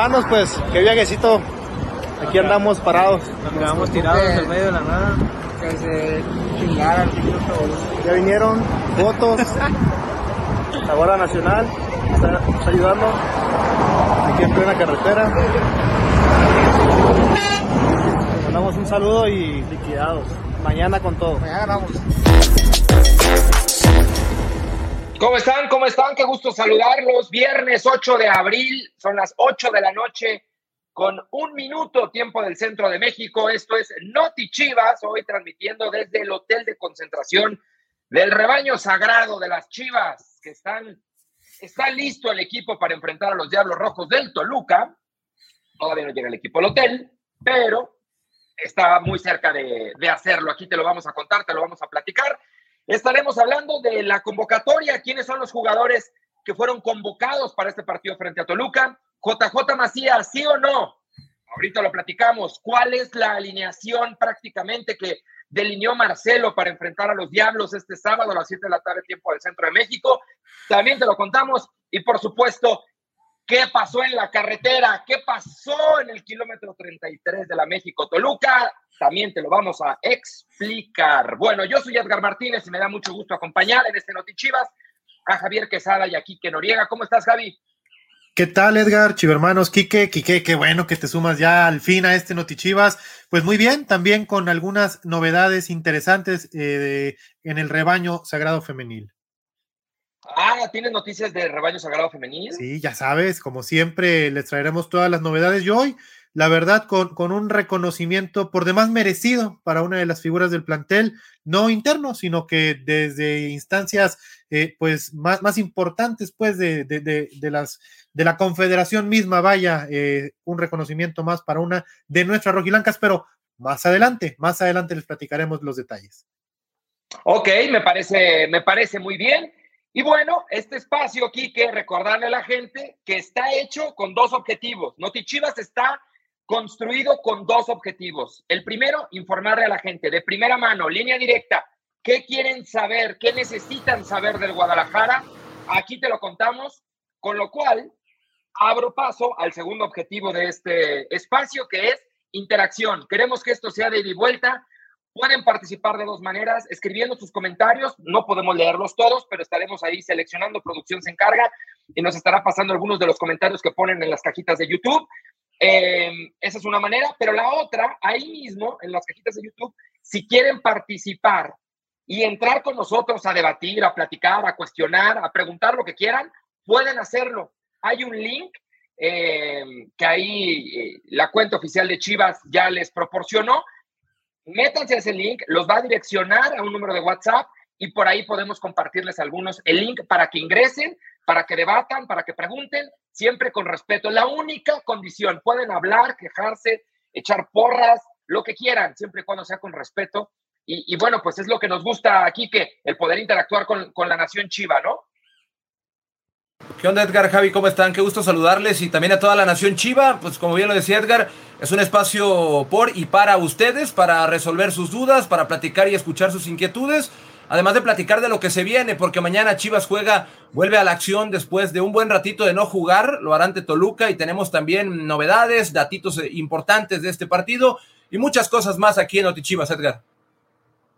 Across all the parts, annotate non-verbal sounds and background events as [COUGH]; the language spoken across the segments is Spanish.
hermanos, pues qué viajecito. Aquí andamos parados. Nos quedamos tirados en medio de la nada. Que se chingaran. Ya vinieron fotos. [LAUGHS] La Guardia Nacional está, está ayudando. Aquí en plena carretera. Les mandamos un saludo y liquidados. Mañana con todo. Mañana ganamos. ¿Cómo están? ¿Cómo están? Qué gusto saludarlos. Viernes 8 de abril, son las 8 de la noche con un minuto tiempo del centro de México. Esto es Noti Chivas, hoy transmitiendo desde el hotel de concentración del rebaño sagrado de las Chivas, que están, está listo el equipo para enfrentar a los Diablos Rojos del Toluca. Todavía no llega el equipo al hotel, pero está muy cerca de, de hacerlo. Aquí te lo vamos a contar, te lo vamos a platicar. Estaremos hablando de la convocatoria, quiénes son los jugadores que fueron convocados para este partido frente a Toluca. JJ Macías, ¿sí o no? Ahorita lo platicamos. ¿Cuál es la alineación prácticamente que delineó Marcelo para enfrentar a los Diablos este sábado a las 7 de la tarde, tiempo del centro de México? También te lo contamos. Y por supuesto, ¿qué pasó en la carretera? ¿Qué pasó en el kilómetro 33 de la México-Toluca? También te lo vamos a explicar. Bueno, yo soy Edgar Martínez y me da mucho gusto acompañar en este Notichivas a Javier Quesada y a Quique Noriega. ¿Cómo estás, Javi? ¿Qué tal, Edgar? Chivermanos, Quique, Quique, qué bueno que te sumas ya al fin a este Notichivas. Pues muy bien, también con algunas novedades interesantes eh, en el rebaño sagrado femenil. Ah, ¿tienes noticias del rebaño sagrado femenil? Sí, ya sabes, como siempre, les traeremos todas las novedades. Y hoy, la verdad, con, con un reconocimiento por demás merecido para una de las figuras del plantel, no interno, sino que desde instancias eh, pues más, más importantes pues de, de, de, de las de la confederación misma, vaya, eh, un reconocimiento más para una de nuestras rojiblancas, pero más adelante, más adelante les platicaremos los detalles. Ok, me parece, me parece muy bien. Y bueno, este espacio aquí que recordarle a la gente que está hecho con dos objetivos. Notichivas está construido con dos objetivos. El primero, informarle a la gente de primera mano, línea directa, qué quieren saber, qué necesitan saber del Guadalajara. Aquí te lo contamos, con lo cual abro paso al segundo objetivo de este espacio, que es interacción. Queremos que esto sea de ida y vuelta. Pueden participar de dos maneras, escribiendo sus comentarios. No podemos leerlos todos, pero estaremos ahí seleccionando. Producción se encarga y nos estará pasando algunos de los comentarios que ponen en las cajitas de YouTube. Eh, esa es una manera, pero la otra, ahí mismo, en las cajitas de YouTube, si quieren participar y entrar con nosotros a debatir, a platicar, a cuestionar, a preguntar lo que quieran, pueden hacerlo hay un link eh, que ahí eh, la cuenta oficial de Chivas ya les proporcionó. Métanse a ese link, los va a direccionar a un número de WhatsApp y por ahí podemos compartirles algunos el link para que ingresen, para que debatan, para que pregunten, siempre con respeto. La única condición, pueden hablar, quejarse, echar porras, lo que quieran, siempre y cuando sea con respeto. Y, y bueno, pues es lo que nos gusta aquí, que el poder interactuar con, con la nación Chiva, ¿no? ¿Qué onda Edgar, Javi? ¿Cómo están? Qué gusto saludarles y también a toda la nación Chiva. Pues como bien lo decía Edgar, es un espacio por y para ustedes, para resolver sus dudas, para platicar y escuchar sus inquietudes. Además de platicar de lo que se viene, porque mañana Chivas juega, vuelve a la acción después de un buen ratito de no jugar, lo hará ante Toluca y tenemos también novedades, datitos importantes de este partido y muchas cosas más aquí en Noti Chivas, Edgar.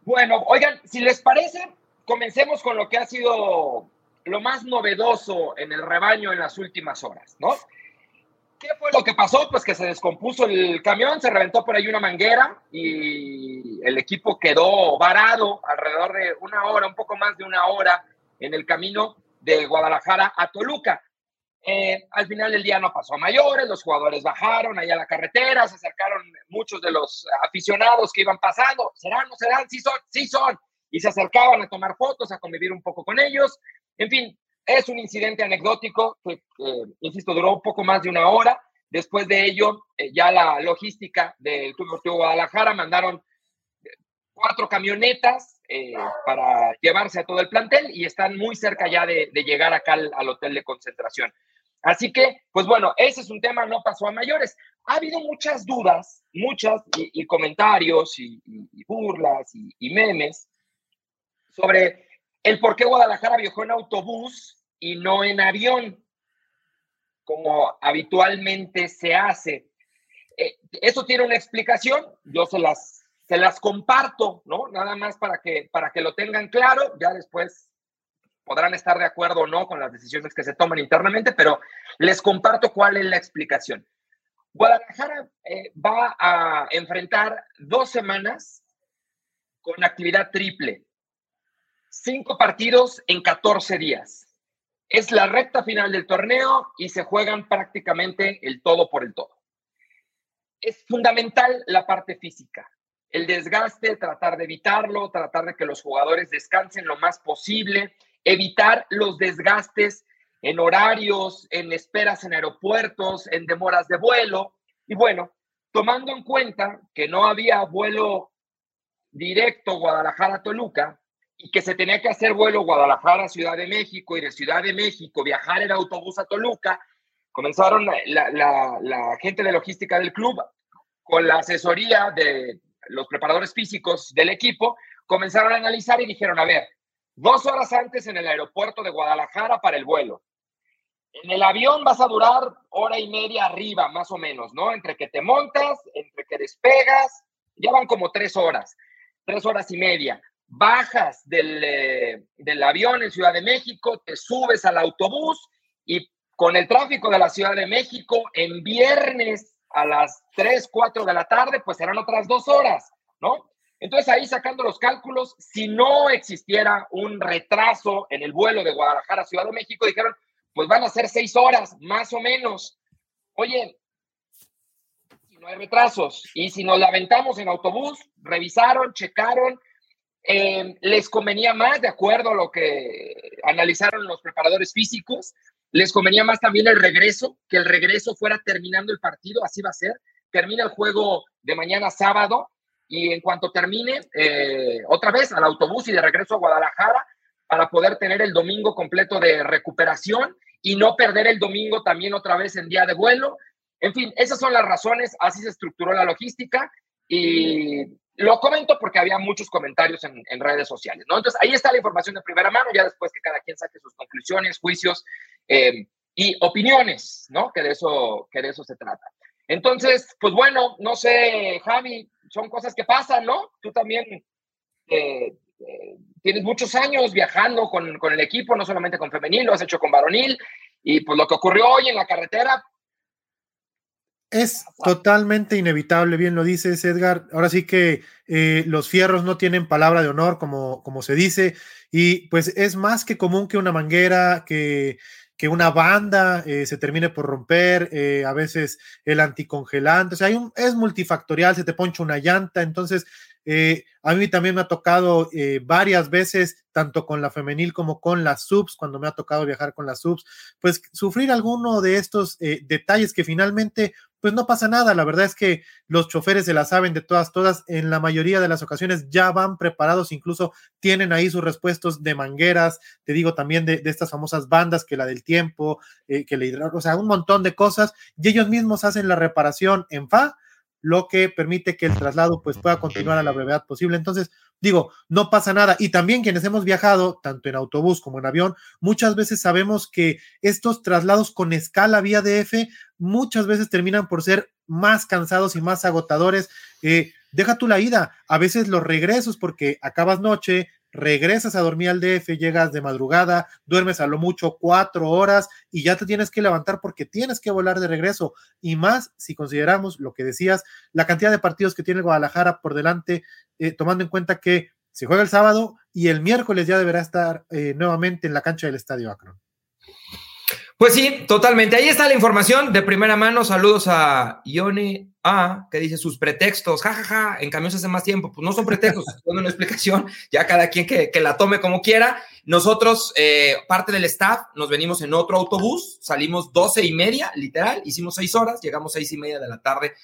Bueno, oigan, si les parece, comencemos con lo que ha sido lo más novedoso en el rebaño en las últimas horas, ¿no? ¿Qué fue lo que pasó? Pues que se descompuso el camión, se reventó por ahí una manguera y el equipo quedó varado alrededor de una hora, un poco más de una hora en el camino de Guadalajara a Toluca. Eh, al final del día no pasó a mayores, los jugadores bajaron allá a la carretera, se acercaron muchos de los aficionados que iban pasando, ¿serán, no serán? Sí son, sí son, y se acercaban a tomar fotos, a convivir un poco con ellos. En fin, es un incidente anecdótico que, eh, insisto, duró un poco más de una hora. Después de ello, eh, ya la logística del Club Deportivo Guadalajara mandaron cuatro camionetas eh, para llevarse a todo el plantel y están muy cerca ya de, llegar acá al, hotel de concentración. Así que, pues bueno, ese es un tema, no pasó a mayores. Ha habido muchas dudas, muchas, y, comentarios, y burlas, y memes sobre el por qué Guadalajara viajó en autobús y no en avión. como habitualmente se hace. Eh, eso tiene una explicación, yo se las, se las comparto, ¿no? Nada más para que, para que lo tengan claro, ya después podrán estar de acuerdo o no con las decisiones que se toman internamente, pero les comparto cuál es la explicación. Guadalajara eh, va a enfrentar dos semanas con actividad triple. Cinco partidos en 14 días. Es la recta final del torneo y se juegan prácticamente el todo por el todo. Es fundamental la parte física, el desgaste, tratar de evitarlo, tratar de que los jugadores descansen lo más posible, evitar los desgastes en horarios, en esperas en aeropuertos, en demoras de vuelo. Y bueno, tomando en cuenta que no había vuelo directo Guadalajara-Toluca y que se tenía que hacer vuelo Guadalajara-Ciudad de México y de Ciudad de México viajar en autobús a Toluca, comenzaron la, la gente de logística del club con la asesoría de los preparadores físicos del equipo, comenzaron a analizar y dijeron, a ver, dos horas antes en el aeropuerto de Guadalajara para el vuelo, en el avión vas a durar hora y media arriba, más o menos, ¿no? Entre que te montas, entre que despegas, ya van como tres horas, tres horas y media. Bajas del, eh, del avión en Ciudad de México, te subes al autobús y con el tráfico de la Ciudad de México en viernes a las 3, 4 de la tarde, pues serán otras dos horas, ¿no? Entonces ahí sacando los cálculos, si no existiera un retraso en el vuelo de Guadalajara a Ciudad de México, dijeron, pues van a ser seis horas, más o menos. Oye, si no hay retrasos y si nos la aventamos en autobús, revisaron, checaron, eh, les convenía más, de acuerdo a lo que analizaron los preparadores físicos, les convenía más también el regreso, que el regreso fuera terminando el partido, así va a ser. Termina el juego de mañana sábado y en cuanto termine, eh, otra vez al autobús y de regreso a Guadalajara, para poder tener el domingo completo de recuperación y no perder el domingo también otra vez en día de vuelo. En fin, esas son las razones, así se estructuró la logística y lo comento porque había muchos comentarios en, redes sociales, ¿no? Entonces, ahí está la información de primera mano, ya después que cada quien saque sus conclusiones, juicios eh, y opiniones, ¿no? Que de, eso, que de eso se trata. Entonces, pues bueno, no sé, Javi, son cosas que pasan, ¿no? Tú también eh, eh, tienes muchos años viajando con, con, el equipo, no solamente con femenil, lo has hecho con varonil, y pues lo que ocurrió hoy en la carretera. Es totalmente inevitable, bien lo dices, Edgar. Ahora sí que eh, los fierros no tienen palabra de honor, como, como se dice, y pues es más que común que una manguera, que, que una banda eh, se termine por romper, a veces el anticongelante, o sea, hay un, es multifactorial, se te poncha una llanta, entonces eh, a mí también me ha tocado eh, varias veces, tanto con la femenil como con las subs, cuando me ha tocado viajar con las subs, pues sufrir alguno de estos eh, detalles que finalmente, pues no pasa nada. La verdad es que los choferes se la saben de todas, todas, en la mayoría de las ocasiones ya van preparados, incluso tienen ahí sus respuestos de mangueras, te digo también de, estas famosas bandas, que la del tiempo, que la hidráulica, o sea, un montón de cosas, y ellos mismos hacen la reparación en FA lo que permite que el traslado pues pueda continuar a la brevedad posible. Entonces, digo, no pasa nada. Y también quienes hemos viajado, tanto en autobús como en avión, muchas veces sabemos que estos traslados con escala vía DF muchas veces terminan por ser más cansados y más agotadores. Eh, deja tú la ida, a veces los regresos porque acabas noche, regresas a dormir al DF, llegas de madrugada, duermes a lo mucho cuatro horas y ya te tienes que levantar porque tienes que volar de regreso. Y más si consideramos lo que decías, la cantidad de partidos que tiene Guadalajara por delante, eh, tomando en cuenta que se juega el sábado y el miércoles ya deberá estar eh, nuevamente en la cancha del Estadio Akron. Pues sí, totalmente. Ahí está la información de primera mano. Saludos a Ione A, que dice sus pretextos. jajaja, ja, ja, en camiones hace más tiempo. Pues no son pretextos, [LAUGHS] son una explicación. Ya cada quien que, la tome como quiera. Nosotros, eh, parte del staff, nos venimos en otro autobús. Salimos doce y media, literal. Hicimos seis horas. Llegamos seis y media de la tarde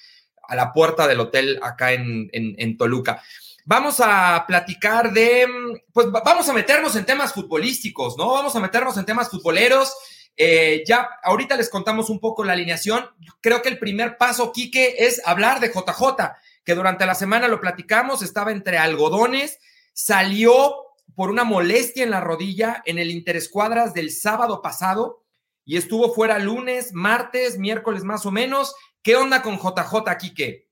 a la puerta del hotel acá en, en Toluca. Vamos a platicar de, pues vamos a meternos en temas futbolísticos, ¿no? Vamos a meternos en temas futboleros. Eh, ya ahorita les contamos un poco la alineación. Creo que el primer paso, Quique, es hablar de JJ, que durante la semana lo platicamos, estaba entre algodones, salió por una molestia en la rodilla en el interescuadras del sábado pasado y estuvo fuera lunes, martes, miércoles más o menos. ¿Qué onda con JJ, Quique?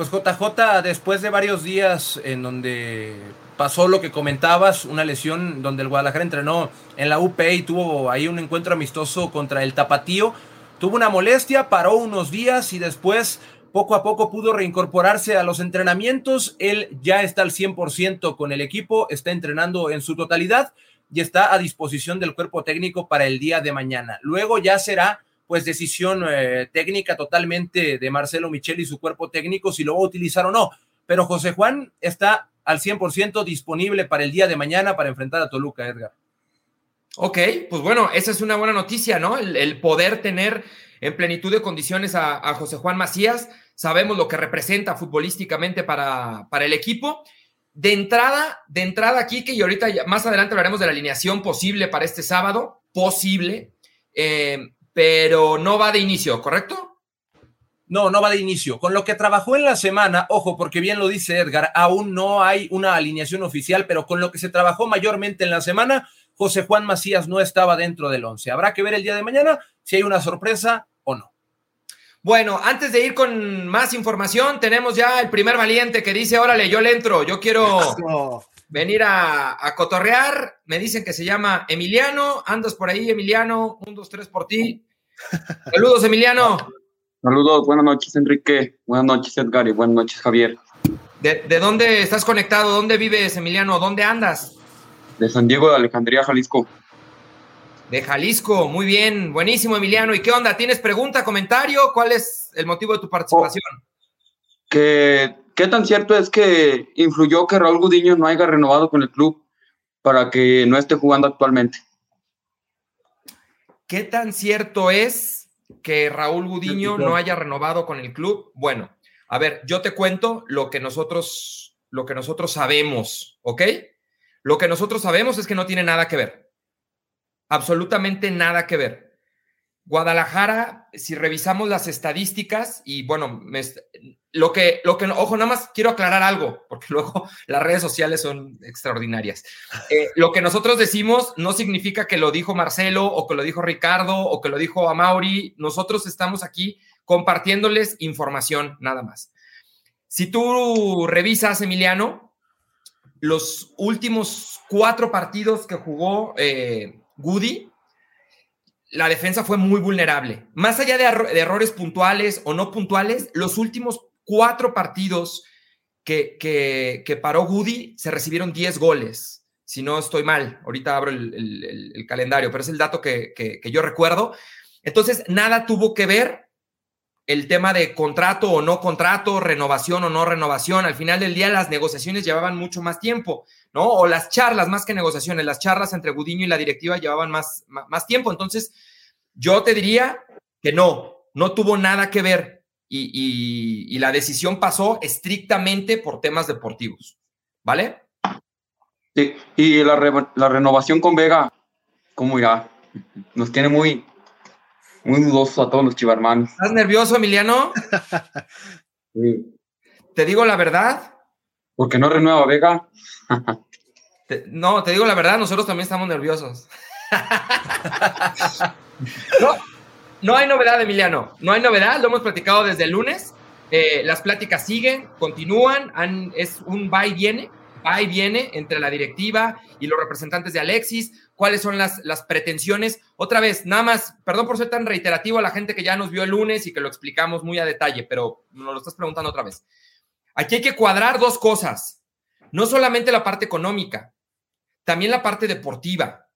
Pues JJ, después de varios días en donde pasó lo que comentabas, una lesión donde el Guadalajara entrenó en la UP y tuvo ahí un encuentro amistoso contra el Tapatío, tuvo una molestia, paró unos días y después poco a poco pudo reincorporarse a los entrenamientos. Él ya está al 100% con el equipo, está entrenando en su totalidad y está a disposición del cuerpo técnico para el día de mañana. Luego ya será pues decisión eh, técnica totalmente de Marcelo Michel y su cuerpo técnico si lo va a utilizar o no. Pero José Juan está al 100% disponible para el día de mañana para enfrentar a Toluca, Edgar. Ok, pues bueno, esa es una buena noticia, ¿no? El, poder tener en plenitud de condiciones a, José Juan Macías. Sabemos lo que representa futbolísticamente para, para el equipo de entrada, de entrada, que y ahorita más adelante hablaremos de la alineación posible para este sábado, posible, eh, pero no va de inicio, ¿correcto? No, no va de inicio. Con lo que trabajó en la semana, ojo, porque bien lo dice Edgar, aún no hay una alineación oficial, pero con lo que se trabajó mayormente en la semana, José Juan Macías no estaba dentro del once. Habrá que ver el día de mañana si hay una sorpresa o no. Bueno, antes de ir con más información, tenemos ya el primer valiente que dice, órale, yo le entro, yo quiero venir a, cotorrear. Me dicen que se llama Emiliano. Andas por ahí, Emiliano. Un, dos, tres por ti. [LAUGHS] Saludos, Emiliano. Saludos, buenas noches, Enrique. Buenas noches, Edgar. Y buenas noches, Javier. ¿De, ¿De, dónde estás conectado? ¿Dónde vives, Emiliano? ¿Dónde andas? De San Diego de Alejandría, Jalisco de Jalisco. Muy bien, buenísimo, Emiliano. ¿Y qué onda? ¿Tienes pregunta, comentario? ¿Cuál es el motivo de tu participación? ¿Qué tan cierto es que influyó que Raúl Gudiño no haya renovado con el club para que no esté jugando actualmente? ¿Qué tan cierto es que Raúl Gudiño no haya renovado con el club? Bueno, a ver, yo te cuento lo que nosotros, lo que nosotros sabemos, ¿ok? Lo que nosotros sabemos es que no tiene nada que ver absolutamente nada que ver. Guadalajara, si revisamos las estadísticas, y bueno, lo, que, lo que, ojo, nada más quiero aclarar algo, porque [LAUGHS] luego las redes sociales son extraordinarias. Eh, lo que nosotros decimos no significa que lo dijo Marcelo o que lo dijo Ricardo o que lo dijo Amauri. Nosotros estamos aquí compartiéndoles información, nada más. Si tú revisas, Emiliano, los últimos cuatro partidos que jugó eh, Goody, la defensa fue muy vulnerable. Más allá de, errores puntuales o no puntuales, los últimos cuatro partidos que, que, paró Goody se recibieron 10 goles. Si no estoy mal, ahorita abro el, calendario, pero es el dato que, que yo recuerdo. Entonces, nada tuvo que ver el tema de contrato o no contrato, renovación o no renovación. Al final del día las negociaciones llevaban mucho más tiempo, ¿no? O las charlas, más que negociaciones, las charlas entre Gudiño y la directiva llevaban más, más, tiempo. Entonces, yo te diría que no, no tuvo nada que ver y, la decisión pasó estrictamente por temas deportivos, ¿vale? Sí, y la, la renovación con Vega, ¿cómo irá? Nos tiene muy, muy dudoso a todos los chivarmanos. ¿Estás nervioso, Emiliano? [LAUGHS] sí. ¿Te digo la verdad? Porque no renueva Vega. no, te digo la verdad, nosotros también estamos nerviosos. [LAUGHS] no, hay novedad, Emiliano. No hay novedad, lo hemos platicado desde el lunes. Eh, las pláticas siguen, continúan, es un va y viene, va y viene entre la directiva y los representantes de Alexis cuáles son las, las pretensiones. Otra vez, nada más, perdón por ser tan reiterativo a la gente que ya nos vio el lunes y que lo explicamos muy a detalle, pero nos lo estás preguntando otra vez. Aquí hay que cuadrar dos cosas, no solamente la parte económica, también la parte deportiva.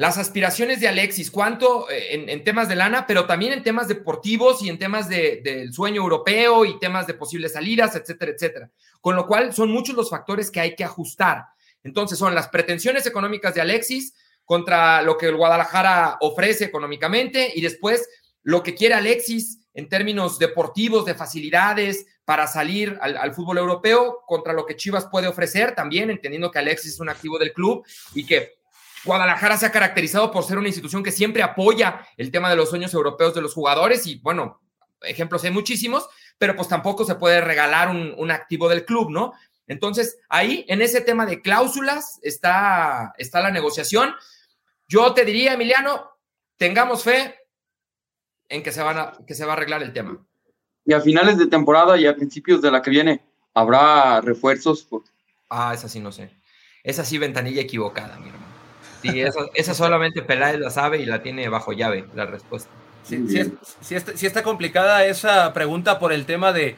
Las aspiraciones de Alexis, cuánto eh, en, temas de lana, pero también en temas deportivos y en temas del sueño europeo y temas de posibles salidas, etcétera, etcétera. Con lo cual son muchos los factores que hay que ajustar. Entonces son las pretensiones económicas de Alexis, contra lo que el Guadalajara ofrece económicamente y después lo que quiere Alexis en términos deportivos, de facilidades para salir al, fútbol europeo, contra lo que Chivas puede ofrecer también, entendiendo que Alexis es un activo del club y que Guadalajara se ha caracterizado por ser una institución que siempre apoya el tema de los sueños europeos de los jugadores y bueno, ejemplos hay muchísimos, pero pues tampoco se puede regalar un, un activo del club, ¿no? Entonces, ahí en ese tema de cláusulas está, está la negociación. Yo te diría, Emiliano, tengamos fe en que se, van a, que se va a arreglar el tema. Y a finales de temporada y a principios de la que viene, ¿habrá refuerzos? Ah, esa sí no sé. Esa sí ventanilla equivocada, mi Sí, esa, solamente Peláez la sabe y la tiene bajo llave, la respuesta. Sí, sí, está, sí, está, complicada esa pregunta por el tema de,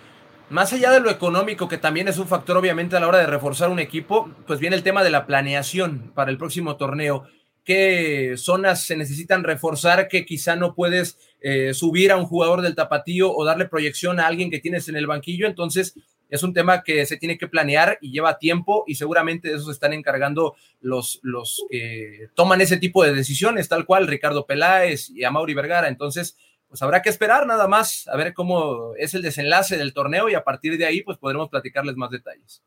más allá de lo económico, que también es un factor obviamente a la hora de reforzar un equipo, pues viene el tema de la planeación para el próximo torneo. ¿Qué zonas se necesitan reforzar que quizá no puedes eh, subir a un jugador del tapatío o darle proyección a alguien que tienes en el banquillo? Entonces, es un tema que se tiene que planear y lleva tiempo y seguramente de eso se están encargando los, los que toman ese tipo de decisiones, tal cual Ricardo Peláez y Amauri Vergara. Entonces, pues habrá que esperar nada más a ver cómo es el desenlace del torneo y a partir de ahí pues podremos platicarles más detalles.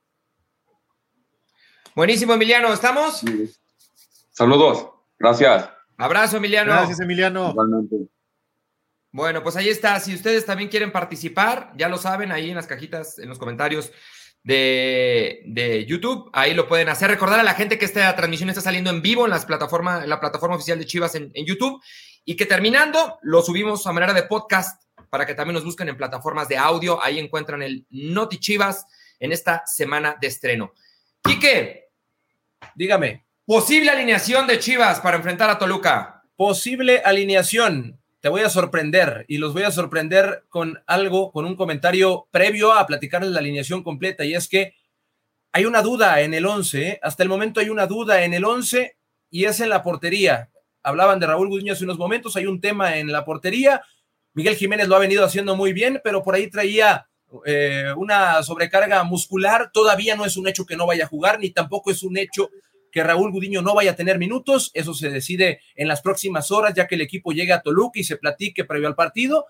Buenísimo, Emiliano, ¿estamos? Saludos, gracias. Abrazo, Emiliano. Gracias, Emiliano. Bueno, pues ahí está. Si ustedes también quieren participar, ya lo saben, ahí en las cajitas, en los comentarios de, YouTube, ahí lo pueden hacer. Recordar a la gente que esta transmisión está saliendo en vivo en, las plataformas, en la plataforma oficial de Chivas en, en YouTube y que terminando lo subimos a manera de podcast para que también nos busquen en plataformas de audio. Ahí encuentran el Noti Chivas en esta semana de estreno. Quique, dígame. Posible alineación de Chivas para enfrentar a Toluca. Posible alineación te voy a sorprender y los voy a sorprender con algo, con un comentario previo a platicarles la alineación completa y es que hay una duda en el 11, ¿eh? hasta el momento hay una duda en el 11 y es en la portería. Hablaban de Raúl Gudiño hace unos momentos, hay un tema en la portería. Miguel Jiménez lo ha venido haciendo muy bien, pero por ahí traía eh, una sobrecarga muscular. Todavía no es un hecho que no vaya a jugar, ni tampoco es un hecho que Raúl Gudiño no vaya a tener minutos. Eso se decide en las próximas horas, ya que el equipo llegue a Toluca y se platique previo al partido.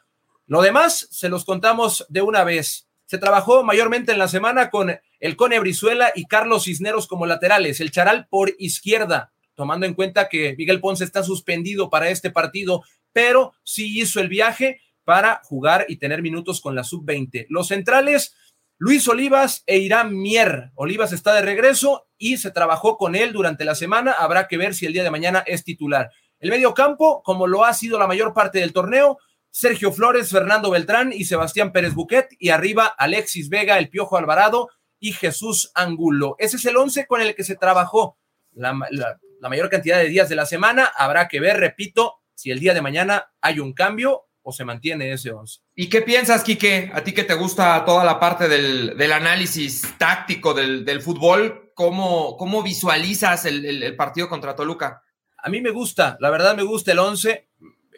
Lo demás se los contamos de una vez. Se trabajó mayormente en la semana con el Cone Brizuela y Carlos Cisneros como laterales, el Charal por izquierda, tomando en cuenta que Miguel Ponce está suspendido para este partido, pero sí hizo el viaje para jugar y tener minutos con la sub-20. Los centrales, Luis Olivas e Irán Mier. Olivas está de regreso y se trabajó con él durante la semana. Habrá que ver si el día de mañana es titular. El medio campo, como lo ha sido la mayor parte del torneo, Sergio Flores, Fernando Beltrán y Sebastián Pérez Buquet. Y arriba Alexis Vega, el Piojo Alvarado y Jesús Angulo. Ese es el once con el que se trabajó la, la mayor cantidad de días de la semana. Habrá que ver, repito, si el día de mañana hay un cambio o se mantiene ese 11. ¿Y qué piensas, Quique? A ti que te gusta toda la parte del, análisis táctico del, fútbol, ¿cómo, cómo visualizas el, partido contra Toluca? A mí me gusta, la verdad me gusta el 11.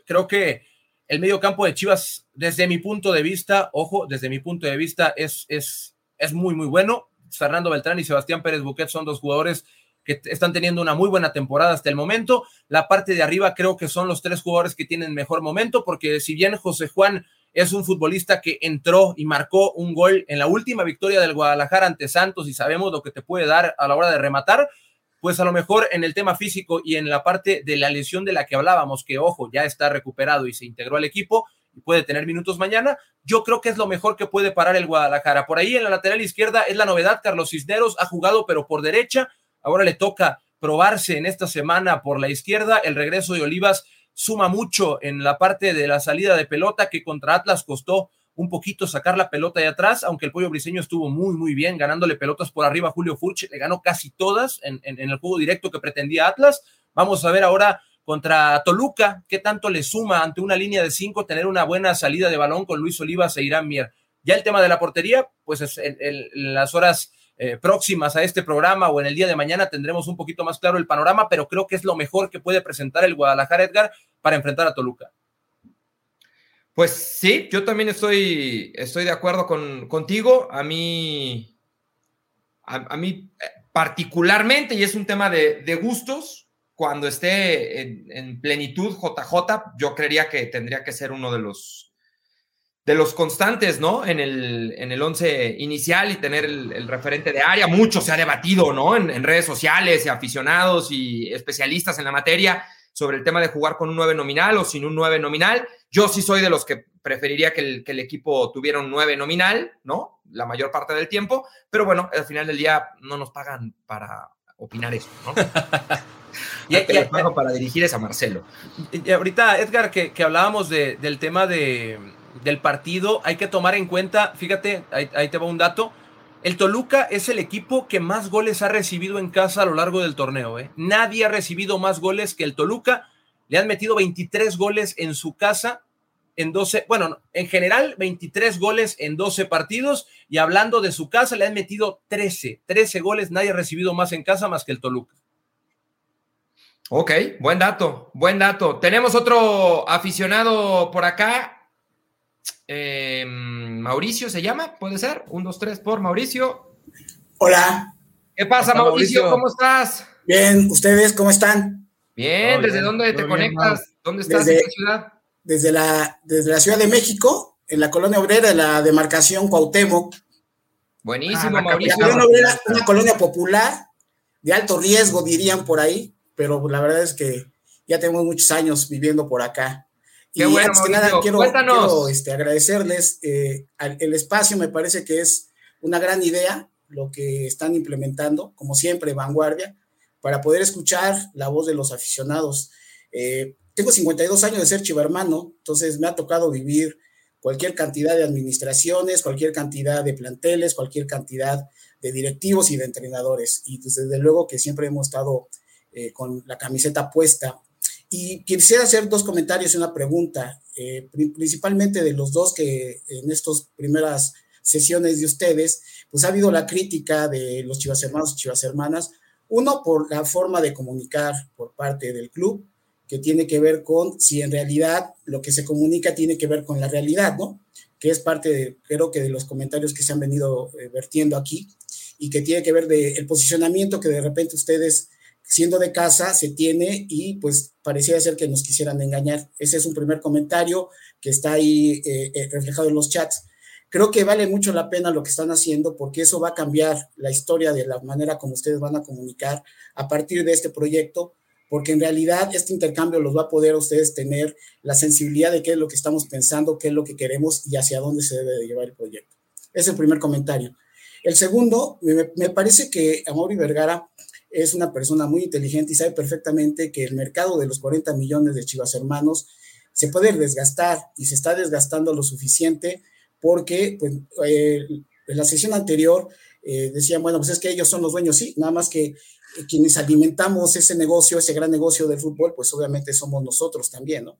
Creo que el medio campo de Chivas, desde mi punto de vista, ojo, desde mi punto de vista, es, es, es muy, muy bueno. Fernando Beltrán y Sebastián Pérez Buquet son dos jugadores que están teniendo una muy buena temporada hasta el momento. La parte de arriba creo que son los tres jugadores que tienen mejor momento, porque si bien José Juan es un futbolista que entró y marcó un gol en la última victoria del Guadalajara ante Santos y sabemos lo que te puede dar a la hora de rematar, pues a lo mejor en el tema físico y en la parte de la lesión de la que hablábamos, que ojo, ya está recuperado y se integró al equipo puede tener minutos mañana, yo creo que es lo mejor que puede parar el Guadalajara. Por ahí en la lateral izquierda es la novedad, Carlos Cisneros ha jugado pero por derecha, Ahora le toca probarse en esta semana por la izquierda. El regreso de Olivas suma mucho en la parte de la salida de pelota que contra Atlas costó un poquito sacar la pelota de atrás, aunque el pollo briseño estuvo muy, muy bien, ganándole pelotas por arriba a Julio Furch, le ganó casi todas en, el juego directo que pretendía Atlas. Vamos a ver ahora contra Toluca, qué tanto le suma ante una línea de cinco tener una buena salida de balón con Luis Olivas e Irán Mier. Ya el tema de la portería, pues es en las horas eh, próximas a este programa o en el día de mañana tendremos un poquito más claro el panorama, pero creo que es lo mejor que puede presentar el Guadalajara Edgar para enfrentar a Toluca. Pues sí, yo también estoy, estoy de acuerdo con, contigo. A mí, a, mí eh, particularmente, y es un tema de, de cuando esté en, en, plenitud JJ, yo creería que tendría que ser uno de los de los constantes, ¿no? En el, en el once inicial y tener el, referente de área. Mucho se ha debatido, ¿no? En, redes sociales y aficionados y especialistas en la materia sobre el tema de jugar con un 9 nominal o sin un 9 nominal. Yo sí soy de los que preferiría que el, que el equipo tuviera un 9 nominal, ¿no? La mayor parte del tiempo, pero bueno, al final del día no nos pagan para opinar eso, ¿no? [LAUGHS] Y, y, para dirigir es a Marcelo. Y ahorita, Edgar, que, que hablábamos de, del tema de, del partido, hay que tomar en cuenta, fíjate, ahí, te va un dato. El Toluca es el equipo que más goles ha recibido en casa a lo largo del torneo. ¿eh? Nadie ha recibido más goles que el Toluca. Le han metido 23 goles en su casa en 12, bueno, en general 23 goles en 12 partidos y hablando de su casa le han metido 13, 13 goles, nadie ha recibido más en casa más que el Toluca. Ok, buen dato, buen dato. Tenemos otro aficionado por acá. Eh, Mauricio se llama, puede ser. Un, dos, tres por Mauricio. Hola. ¿Qué pasa, Mauricio? Mauricio? ¿Cómo estás? Bien, ¿ustedes cómo están? Bien, ¿desde dónde te conectas? Bien, ¿Dónde estás? Desde, ¿En qué ciudad? Desde la, desde la Ciudad de México, en la colonia obrera de la demarcación Cuauhtémoc. Buenísimo, ah, Mauricio. La colonia obrera, una colonia popular, de alto riesgo, dirían por ahí pero la verdad es que ya tenemos muchos años viviendo por acá. Qué y bueno, antes que nada, quiero, quiero este, agradecerles eh, el espacio, me parece que es una gran idea lo que están implementando, como siempre, vanguardia, para poder escuchar la voz de los aficionados. Eh, tengo 52 años de ser chivermano, entonces me ha tocado vivir cualquier cantidad de administraciones, cualquier cantidad de planteles, cualquier cantidad de directivos y de entrenadores. Y pues, desde luego que siempre hemos estado eh, con la camiseta puesta. Y quisiera hacer dos comentarios y una pregunta, eh, principalmente de los dos que en estas primeras sesiones de ustedes, pues ha habido la crítica de los chivas hermanos y chivas hermanas, uno por la forma de comunicar por parte del club, que tiene que ver con si en realidad lo que se comunica tiene que ver con la realidad, ¿no? Que es parte, de, creo que de los comentarios que se han venido eh, vertiendo aquí y que tiene que ver del posicionamiento que de repente ustedes siendo de casa se tiene y pues parecía ser que nos quisieran engañar. Ese es un primer comentario que está ahí eh, eh, reflejado en los chats. Creo que vale mucho la pena lo que están haciendo porque eso va a cambiar la historia de la manera como ustedes van a comunicar a partir de este proyecto, porque en realidad este intercambio los va a poder ustedes tener la sensibilidad de qué es lo que estamos pensando, qué es lo que queremos y hacia dónde se debe de llevar el proyecto. Ese es el primer comentario. El segundo, me, me parece que Amaury Vergara es una persona muy inteligente y sabe perfectamente que el mercado de los 40 millones de Chivas Hermanos se puede desgastar y se está desgastando lo suficiente porque pues, eh, en la sesión anterior eh, decían, bueno, pues es que ellos son los dueños, sí, nada más que quienes alimentamos ese negocio, ese gran negocio del fútbol, pues obviamente somos nosotros también, ¿no?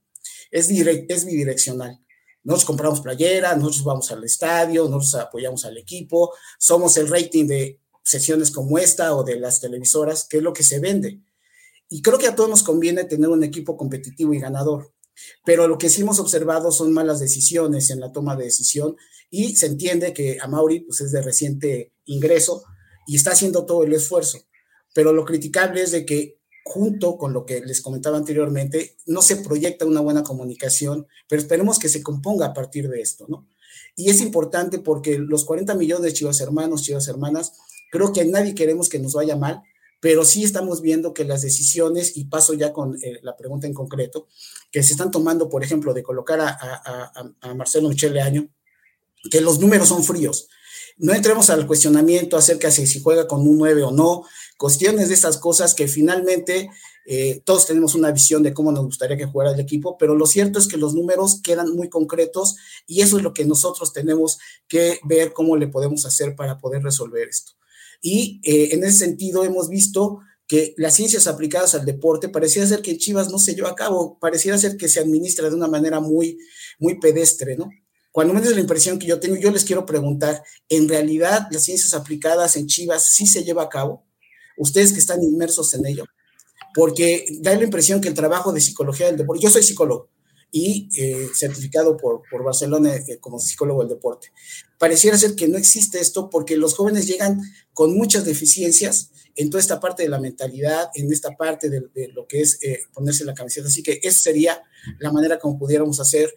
Es, direct, es bidireccional. Nosotros compramos playera, nosotros vamos al estadio, nosotros apoyamos al equipo, somos el rating de sesiones como esta o de las televisoras, que es lo que se vende. Y creo que a todos nos conviene tener un equipo competitivo y ganador, pero lo que sí hemos observado son malas decisiones en la toma de decisión y se entiende que a Mauri pues, es de reciente ingreso y está haciendo todo el esfuerzo, pero lo criticable es de que junto con lo que les comentaba anteriormente, no se proyecta una buena comunicación, pero esperemos que se componga a partir de esto, ¿no? Y es importante porque los 40 millones de chivas hermanos, chivas hermanas, Creo que nadie queremos que nos vaya mal, pero sí estamos viendo que las decisiones, y paso ya con eh, la pregunta en concreto, que se están tomando, por ejemplo, de colocar a, Marcelo Michele Año, que los números son fríos. No entremos al cuestionamiento acerca de si juega con un 9 o no, cuestiones de estas cosas que finalmente eh, todos tenemos una visión de cómo nos gustaría que jugara el equipo, pero lo cierto es que los números quedan muy concretos y eso es lo que nosotros tenemos que ver cómo le podemos hacer para poder resolver esto. Y eh, en ese sentido hemos visto que las ciencias aplicadas al deporte pareciera ser que en Chivas no se lleva a cabo, pareciera ser que se administra de una manera muy, muy pedestre, ¿no? Cuando me la impresión que yo tengo, yo les quiero preguntar, ¿en realidad las ciencias aplicadas en Chivas sí se lleva a cabo? Ustedes que están inmersos en ello, porque da la impresión que el trabajo de psicología del deporte, yo soy psicólogo, y eh, certificado por, por Barcelona eh, como psicólogo del deporte. Pareciera ser que no existe esto porque los jóvenes llegan con muchas deficiencias en toda esta parte de la mentalidad, en esta parte de, lo que es eh, ponerse la camiseta. Así que esa sería la manera como pudiéramos hacer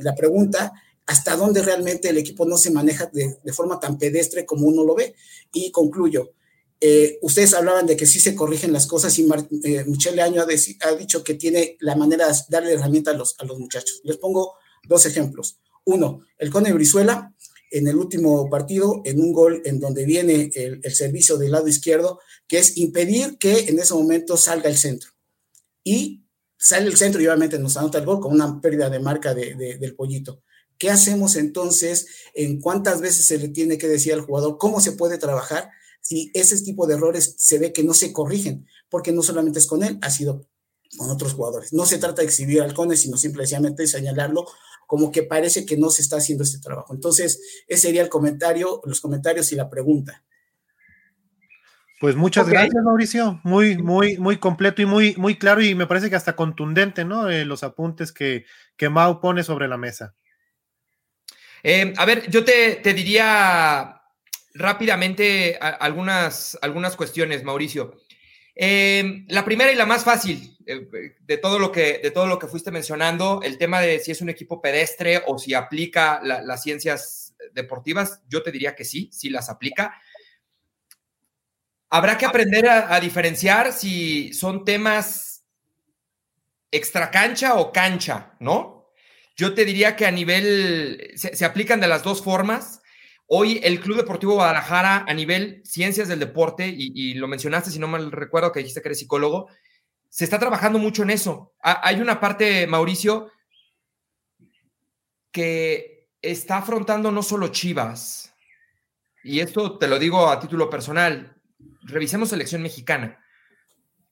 la pregunta hasta dónde realmente el equipo no se maneja de, de, forma tan pedestre como uno lo ve. Y concluyo, eh, ustedes hablaban de que sí se corrigen las cosas y Mar, eh, Michelle Año ha, dicho que tiene la manera de darle herramienta a los, a los muchachos. Les pongo dos ejemplos. Uno, el Cone Brizuela en el último partido en un gol en donde viene el, servicio del lado izquierdo, que es impedir que en ese momento salga el centro. Y sale el centro y obviamente nos anota el gol con una pérdida de marca del pollito. ¿Qué hacemos entonces? ¿En cuántas veces se le tiene que decir al jugador cómo se puede trabajar si ese tipo de errores se ve que no se corrigen? Porque no solamente es con él, ha sido con otros jugadores. No se trata de exhibir halcones, sino simplemente señalarlo como que parece que no se está haciendo este trabajo. Entonces, ese sería el comentario, los comentarios y la pregunta. Pues muchas gracias, Mauricio. Muy, muy, muy completo y muy, muy claro y me parece que hasta contundente, ¿no? Eh, los apuntes que, que Mau pone sobre la mesa. Eh, a ver, yo te, te diría rápidamente algunas, algunas cuestiones, Mauricio. Eh, la primera y la más fácil de, todo lo que, de todo lo que fuiste mencionando, el tema de si es un equipo pedestre o si aplica las ciencias deportivas, yo te diría que sí, sí las aplica. Habrá que aprender a, diferenciar si son temas extra cancha o cancha, ¿no? Yo te diría que a nivel, se aplican de las dos formas. Hoy el Club Deportivo Guadalajara a nivel ciencias del deporte, y, lo mencionaste, si no mal recuerdo, que dijiste que eres psicólogo, se está trabajando mucho en eso. hay una parte, Mauricio, que está afrontando no solo Chivas, y esto te lo digo a título personal, revisemos selección mexicana.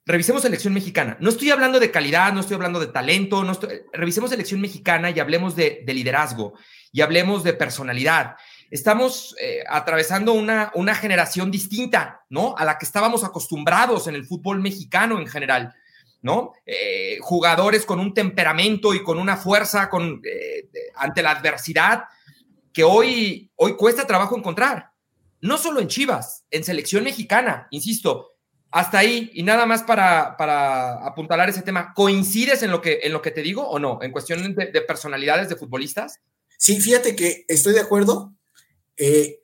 Revisemos selección mexicana. No estoy hablando de calidad, no estoy hablando de talento, revisemos selección mexicana y hablemos de liderazgo y hablemos de personalidad estamos eh, atravesando una, una generación distinta, ¿no? A la que estábamos acostumbrados en el fútbol mexicano en general, ¿no? Eh, jugadores con un temperamento y con una fuerza con, eh, ante la adversidad que hoy, hoy cuesta trabajo encontrar. No solo en Chivas, en selección mexicana, insisto, hasta ahí, y nada más para, para apuntalar ese tema, ¿coincides en lo que, en lo que te digo o no? En cuestión de, de personalidades de futbolistas. Sí, fíjate que estoy de acuerdo. Eh,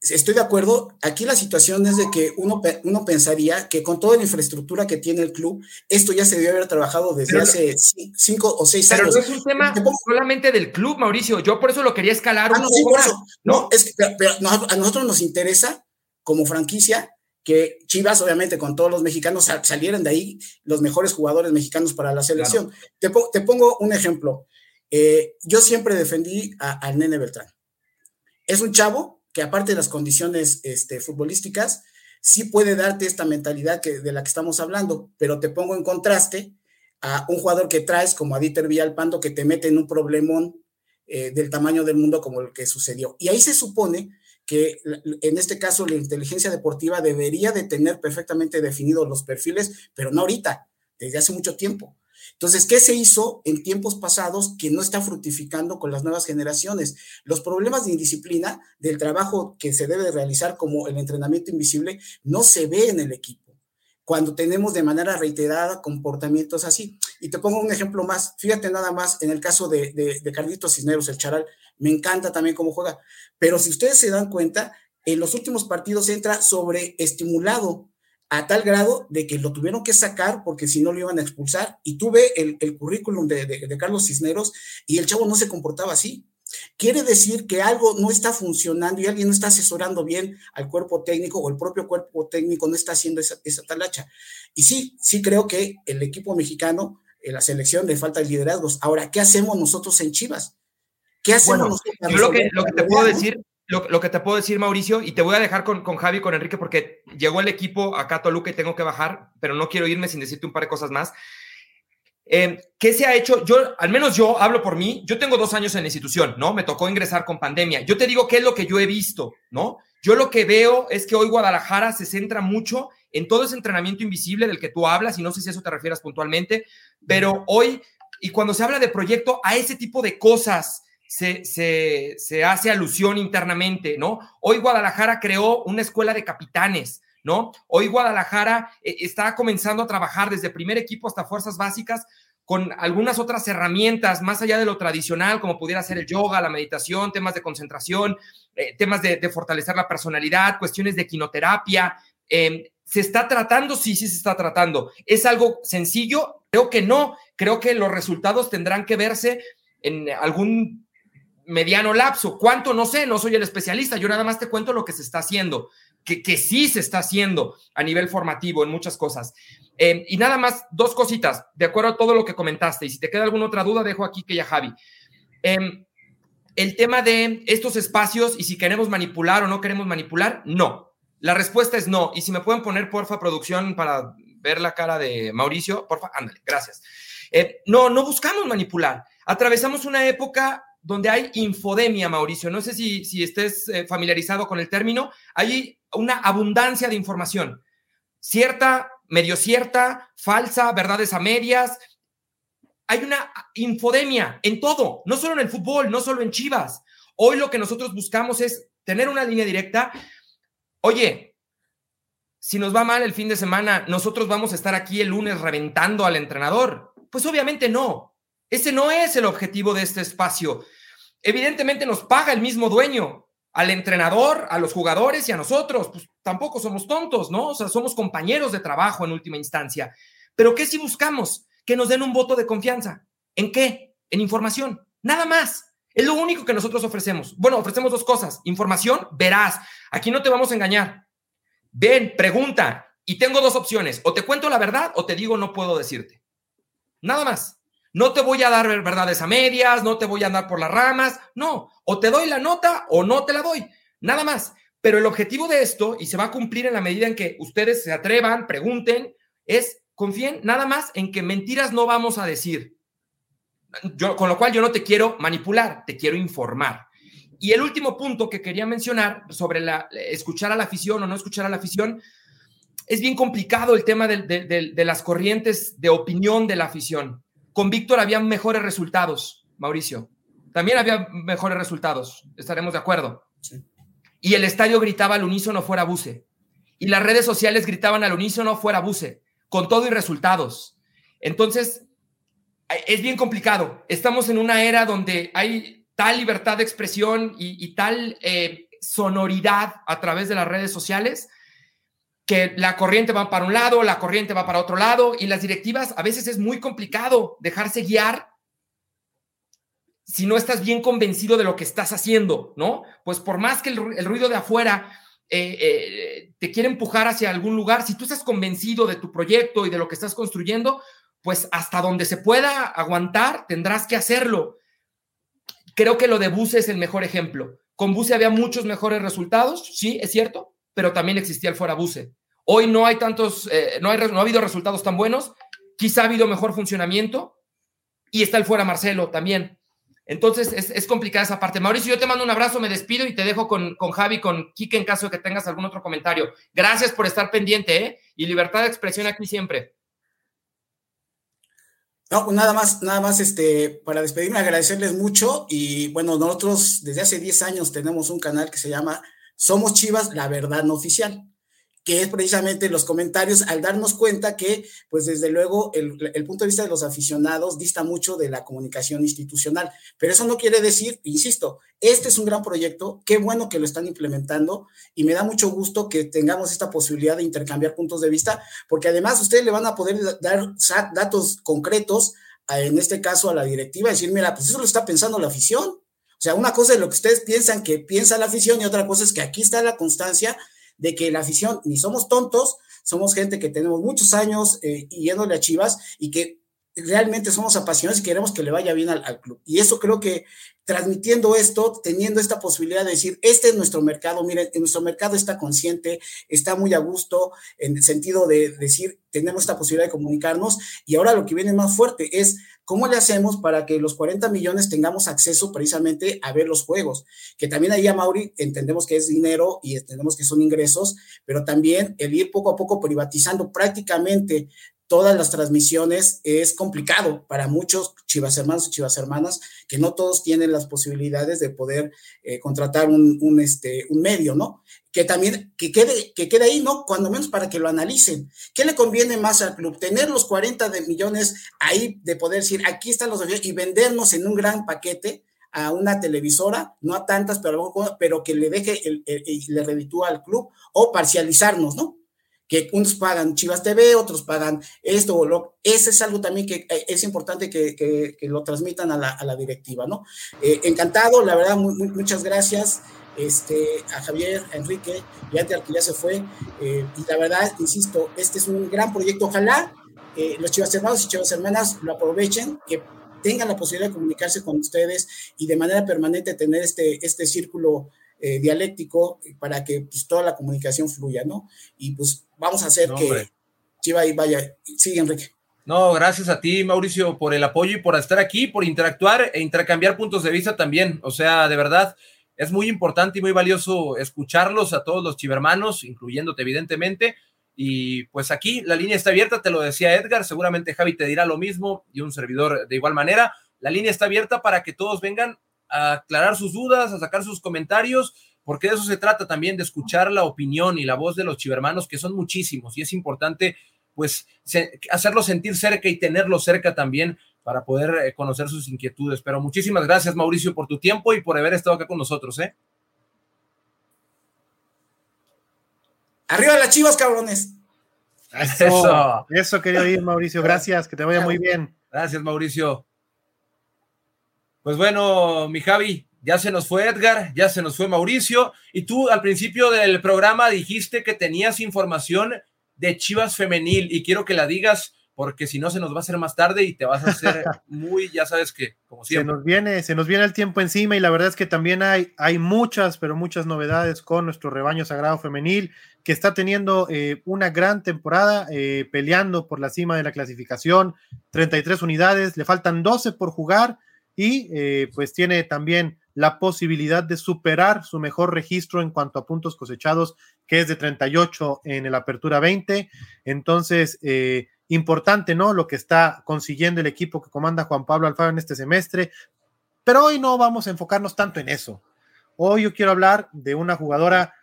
estoy de acuerdo, aquí la situación es de que uno, uno pensaría que con toda la infraestructura que tiene el club, esto ya se debe haber trabajado desde hace cinco o seis años. Pero no es un tema solamente del club, Mauricio, yo por eso lo quería escalar ah, un poco más, ¿no? es que, pero a nosotros nos interesa como franquicia que Chivas, obviamente, con todos los mexicanos salieran de ahí los mejores jugadores mexicanos para la selección. Te, te, pongo un ejemplo. Eh, yo siempre defendí al Nene Beltrán es un chavo que aparte de las condiciones este, futbolísticas, sí puede darte esta mentalidad que, de la que estamos hablando, pero te pongo en contraste a un jugador que traes como a Dieter Villalpando que te mete en un problemón eh, del tamaño del mundo como el que sucedió. Y ahí se supone que en este caso la inteligencia deportiva debería de tener perfectamente definidos los perfiles, pero no ahorita, desde hace mucho tiempo. Entonces, ¿qué se hizo en tiempos pasados que no está fructificando con las nuevas generaciones? Los problemas de indisciplina del trabajo que se debe realizar como el entrenamiento invisible no se ve en el equipo cuando tenemos de manera reiterada comportamientos así. Y te pongo un ejemplo más. Fíjate nada más en el caso de, de, de Carlitos Cisneros, el Charal. Me encanta también cómo juega. Pero si ustedes se dan cuenta, en los últimos partidos entra sobreestimulado a tal grado de que lo tuvieron que sacar porque si no lo iban a expulsar. Y tuve el, el currículum de, de, Carlos Cisneros y el chavo no se comportaba así. Quiere decir que algo no está funcionando y alguien no está asesorando bien al cuerpo técnico o el propio cuerpo técnico no está haciendo esa, esa talacha. Y sí, sí creo que el equipo mexicano, en la selección, le falta liderazgos. Ahora, ¿qué hacemos nosotros en Chivas? ¿Qué hacemos nosotros? Yo lo que, lo que te puedo decir, lo, que te puedo decir, Mauricio, y te voy a dejar con, con Javi con Enrique porque llegó el equipo acá a Toluca y tengo que bajar, pero no quiero irme sin decirte un par de cosas más. Eh, ¿Qué se ha hecho? Yo, al menos yo hablo por mí, yo tengo dos años en la institución, ¿no? Me tocó ingresar con pandemia. Yo te digo qué es lo que yo he visto, ¿no? Yo lo que veo es que hoy Guadalajara se centra mucho en todo ese entrenamiento invisible del que tú hablas, y no sé si a eso te refieras puntualmente, pero hoy, y cuando se habla de proyecto, a ese tipo de cosas, se, hace alusión internamente, ¿no? Hoy Guadalajara creó una escuela de capitanes, ¿no? Hoy Guadalajara eh, está comenzando a trabajar desde primer equipo hasta fuerzas básicas con algunas otras herramientas más allá de lo tradicional, como pudiera ser el yoga, la meditación, temas de concentración, eh, temas de, fortalecer la personalidad, cuestiones de quinoterapia. Em, ¿Se está tratando? Sí, sí se está tratando. ¿Es algo sencillo? Creo que no. Creo que los resultados tendrán que verse en algún mediano lapso. ¿Cuánto? No sé, no soy el especialista, yo nada más te cuento lo que se está haciendo, que, que sí se está haciendo a nivel formativo en muchas cosas. Eh, y nada más, dos cositas, de acuerdo a todo lo que comentaste, y si te queda alguna otra duda, dejo aquí que ya Javi. Eh, el tema de estos espacios y si queremos manipular o no queremos manipular, no. La respuesta es no. Y si me pueden poner, porfa, producción, para ver la cara de Mauricio, porfa, ándale, gracias. Eh, no, no buscamos manipular. Atravesamos una época donde hay infodemia, Mauricio. No sé si, si estés eh, familiarizado con el término. Hay una abundancia de información. Cierta, medio cierta, falsa, verdades a medias. Hay una infodemia en todo, no solo en el fútbol, no solo en Chivas. Hoy lo que nosotros buscamos es tener una línea directa. Oye, si nos va mal el fin de semana, nosotros vamos a estar aquí el lunes reventando al entrenador. Pues obviamente no. Ese no es el objetivo de este espacio. Evidentemente nos paga el mismo dueño, al entrenador, a los jugadores y a nosotros. Pues tampoco somos tontos, ¿no? O sea, somos compañeros de trabajo en última instancia. Pero ¿qué si buscamos? Que nos den un voto de confianza. ¿En qué? En información. Nada más. Es lo único que nosotros ofrecemos. Bueno, ofrecemos dos cosas. Información, verás. Aquí no te vamos a engañar. Ven, pregunta. Y tengo dos opciones. O te cuento la verdad o te digo no puedo decirte. Nada más. No te voy a dar verdades a medias, no te voy a andar por las ramas, no. O te doy la nota o no te la doy. Nada más. Pero el objetivo de esto, y se va a cumplir en la medida en que ustedes se atrevan, pregunten, es confíen nada más en que mentiras no vamos a decir. Yo, con lo cual yo no te quiero manipular, te quiero informar. Y el último punto que quería mencionar sobre la, escuchar a la afición o no escuchar a la afición, es bien complicado el tema de, de, de las corrientes de opinión de la afición. Con Víctor había mejores resultados, Mauricio. También había mejores resultados, estaremos de acuerdo. Sí. Y el estadio gritaba al unísono fuera buce. Y las redes sociales gritaban al unísono fuera buce, con todo y resultados. Entonces, es bien complicado. Estamos en una era donde hay tal libertad de expresión y, y tal eh, sonoridad a través de las redes sociales que la corriente va para un lado, la corriente va para otro lado y las directivas a veces es muy complicado dejarse guiar si no estás bien convencido de lo que estás haciendo, ¿no? Pues por más que el, ruido de afuera eh, eh, te quiere empujar hacia algún lugar, si tú estás convencido de tu proyecto y de lo que estás construyendo, pues hasta donde se pueda aguantar, tendrás que hacerlo. Creo que lo de Buse es el mejor ejemplo. Con Buse había muchos mejores resultados, sí, es cierto, pero también existía el fuera buce. Hoy no hay tantos, eh, no, hay, no ha habido resultados tan buenos, quizá ha habido mejor funcionamiento y está el fuera Marcelo también. Entonces es, es, complicada esa parte. Mauricio, yo te mando un abrazo, me despido y te dejo con, con Javi, con Kike en caso de que tengas algún otro comentario. Gracias por estar pendiente, ¿eh? Y libertad de expresión aquí siempre. No, nada más, nada más, este, para despedirme, agradecerles mucho y bueno, nosotros desde hace 10 años tenemos un canal que se llama somos Chivas, la verdad no oficial, que es precisamente los comentarios al darnos cuenta que, pues desde luego, el, punto de vista de los aficionados dista mucho de la comunicación institucional. Pero eso no quiere decir, insisto, este es un gran proyecto, qué bueno que lo están implementando y me da mucho gusto que tengamos esta posibilidad de intercambiar puntos de vista, porque además ustedes le van a poder dar datos concretos, en este caso a la directiva, decir, mira, pues eso lo está pensando la afición sea, una cosa es lo que ustedes piensan que piensa la afición y otra cosa es que aquí está la constancia de que la afición ni somos tontos, somos gente que tenemos muchos años eh, yéndole a Chivas y que realmente somos apasionados y queremos que le vaya bien al, club. Y eso creo que transmitiendo esto, teniendo esta posibilidad de decir, este es nuestro mercado, miren, nuestro mercado está consciente, está muy a gusto, en el sentido de decir, tenemos esta posibilidad de comunicarnos, y ahora lo que viene más fuerte es, ¿cómo le hacemos para que los 40 millones tengamos acceso precisamente a ver los juegos? Que también ahí a Mauri entendemos que es dinero y entendemos que son ingresos, pero también el ir poco a poco privatizando prácticamente todas las transmisiones es complicado para muchos chivas hermanos y chivas hermanas que no todos tienen las posibilidades de poder eh, contratar un, un, este, un medio, ¿no? Que también, que quede, que quede ahí, ¿no? Cuando menos para que lo analicen. ¿Qué le conviene más al club? Tener los 40 de millones ahí de poder decir, aquí están los y vendernos en un gran paquete a una televisora, no a tantas, pero, pero que le deje, el, le reditúa al club, o parcializarnos, ¿no? Que unos pagan Chivas TV, otros pagan esto. Ese es algo también que eh, es importante que, que, lo transmitan a la, a la directiva, ¿no? Eh, encantado, la verdad, muchas gracias este, a Javier, a Enrique y a que ya se fue. Eh, y la verdad, insisto, este es un gran proyecto. Ojalá los Chivas hermanos y Chivas hermanas lo aprovechen, que tengan la posibilidad de comunicarse con ustedes y de manera permanente tener este, este círculo eh, dialéctico para que pues, toda la comunicación fluya, ¿no? Y pues vamos a hacer que Chiva y vaya. Sigue, Enrique. No, gracias a ti, Mauricio, por el apoyo y por estar aquí, por interactuar e intercambiar puntos de vista también. O sea, de verdad, es muy importante y muy valioso escucharlos a todos los chivermanos, incluyéndote, evidentemente. Y pues aquí la línea está abierta, te lo decía Edgar, seguramente Javi te dirá lo mismo y un servidor de igual manera. La línea está abierta para que todos vengan a aclarar sus dudas, a sacar sus comentarios, porque de eso se trata también, de escuchar la opinión y la voz de los chivermanos, que son muchísimos, y es importante pues hacerlos sentir cerca y tenerlos cerca también para poder eh, conocer sus inquietudes. Pero muchísimas gracias, Mauricio, por tu tiempo y por haber estado acá con nosotros, ¿eh? Arriba las chivas, cabrones. [LAUGHS] Eso, eso quería oír, Mauricio. Gracias, que te vaya muy bien. Gracias, Mauricio. Pues bueno, mi Javi, ya se nos fue Edgar, ya se nos fue Mauricio. Y tú al principio del programa dijiste que tenías información de Chivas Femenil y quiero que la digas porque si no se nos va a hacer más tarde y te vas a hacer [LAUGHS] muy, ya sabes que, como siempre. Se nos viene, se nos viene el tiempo encima y la verdad es que también hay, hay muchas, pero muchas novedades con nuestro rebaño sagrado femenil que está teniendo eh, una gran temporada eh, peleando por la cima de la clasificación, 33 unidades, le faltan 12 por jugar y eh, pues tiene también la posibilidad de superar su mejor registro en cuanto a puntos cosechados, que es de 38 en el Apertura 20. Entonces, importante, ¿no? Lo que está consiguiendo el equipo que comanda Juan Pablo Alfaro en este semestre. Pero hoy no vamos a enfocarnos tanto en eso. Hoy yo quiero hablar de una jugadora,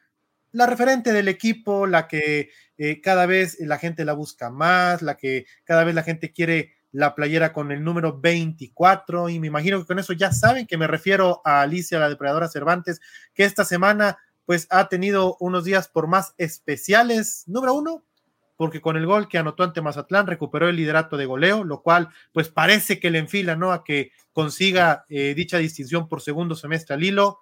la referente del equipo, la que eh, cada vez la gente la busca más, la que cada vez la gente quiere la playera con el número 24 y me imagino que con eso ya saben que me refiero a Alicia, la depredadora Cervantes, que esta semana pues ha tenido unos días por más especiales. Número uno, porque con el gol que anotó ante Mazatlán recuperó el liderato de goleo, lo cual pues parece que le enfila, ¿no? A que consiga eh, dicha distinción por segundo semestre al hilo.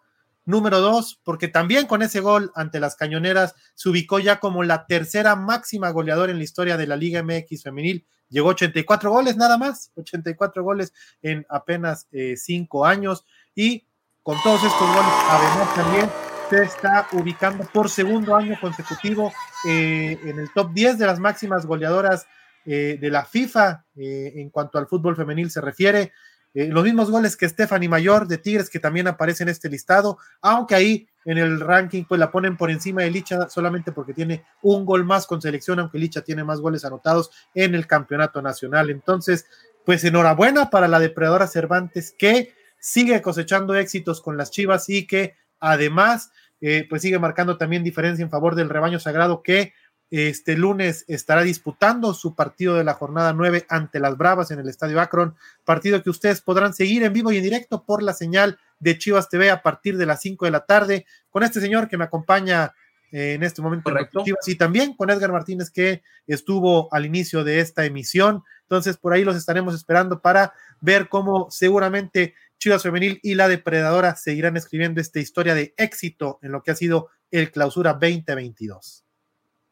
Número dos, porque también con ese gol ante las cañoneras se ubicó ya como la tercera máxima goleadora en la historia de la Liga MX femenil. Llegó 84 goles nada más, 84 goles en apenas eh, cinco años y con todos estos goles, además también se está ubicando por segundo año consecutivo eh, en el top 10 de las máximas goleadoras eh, de la FIFA en cuanto al fútbol femenil se refiere. Los mismos goles que Stephanie Mayor de Tigres, que también aparece en este listado, aunque ahí en el ranking pues la ponen por encima de Licha solamente porque tiene un gol más con selección, aunque Licha tiene más goles anotados en el campeonato nacional. Entonces, pues enhorabuena para la depredadora Cervantes que sigue cosechando éxitos con las Chivas y que además eh, pues sigue marcando también diferencia en favor del rebaño sagrado que este lunes estará disputando su partido de la jornada 9 ante las Bravas en el Estadio Akron, partido que ustedes podrán seguir en vivo y en directo por la señal de Chivas TV a partir de las 5 de la tarde con este señor que me acompaña eh, en este momento Chivas y también con Edgar Martínez que estuvo al inicio de esta emisión. Entonces por ahí los estaremos esperando para ver cómo seguramente Chivas Femenil y la Depredadora seguirán escribiendo esta historia de éxito en lo que ha sido el Clausura 2022.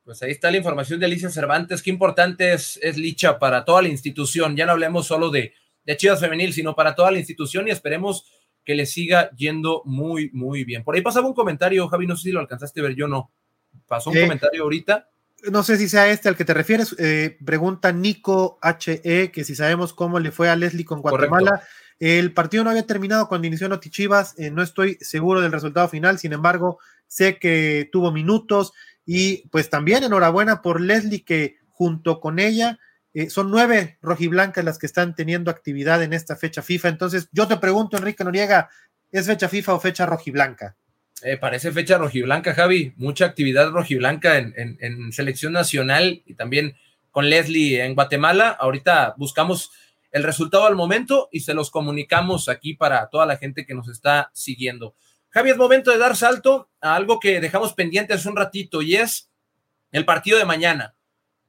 Pues ahí está la información de Alicia Cervantes. Qué importante es, es Licha para toda la institución. Ya no hablemos solo de, de Chivas Femenil, sino para toda la institución y esperemos que le siga yendo muy, muy bien. Por ahí pasaba un comentario, Javi, no sé si lo alcanzaste a ver, yo no. Pasó un comentario ahorita. No sé si sea este al que te refieres. Eh, pregunta Nico HE, que si sabemos cómo le fue a Leslie con Guatemala. El partido no había terminado cuando inició Notichivas, eh, no estoy seguro del resultado final, sin embargo, sé que tuvo minutos y pues también enhorabuena por Leslie que junto con ella eh, son nueve rojiblancas las que están teniendo actividad en esta fecha FIFA. Entonces, yo te pregunto, Enrique Noriega, ¿es fecha FIFA o fecha rojiblanca? Eh, parece fecha rojiblanca, Javi. Mucha actividad rojiblanca en, en selección nacional y también con Leslie en Guatemala. Ahorita buscamos el resultado al momento y se los comunicamos aquí para toda la gente que nos está siguiendo. Javi, es momento de dar salto a algo que dejamos pendiente hace un ratito y es el partido de mañana.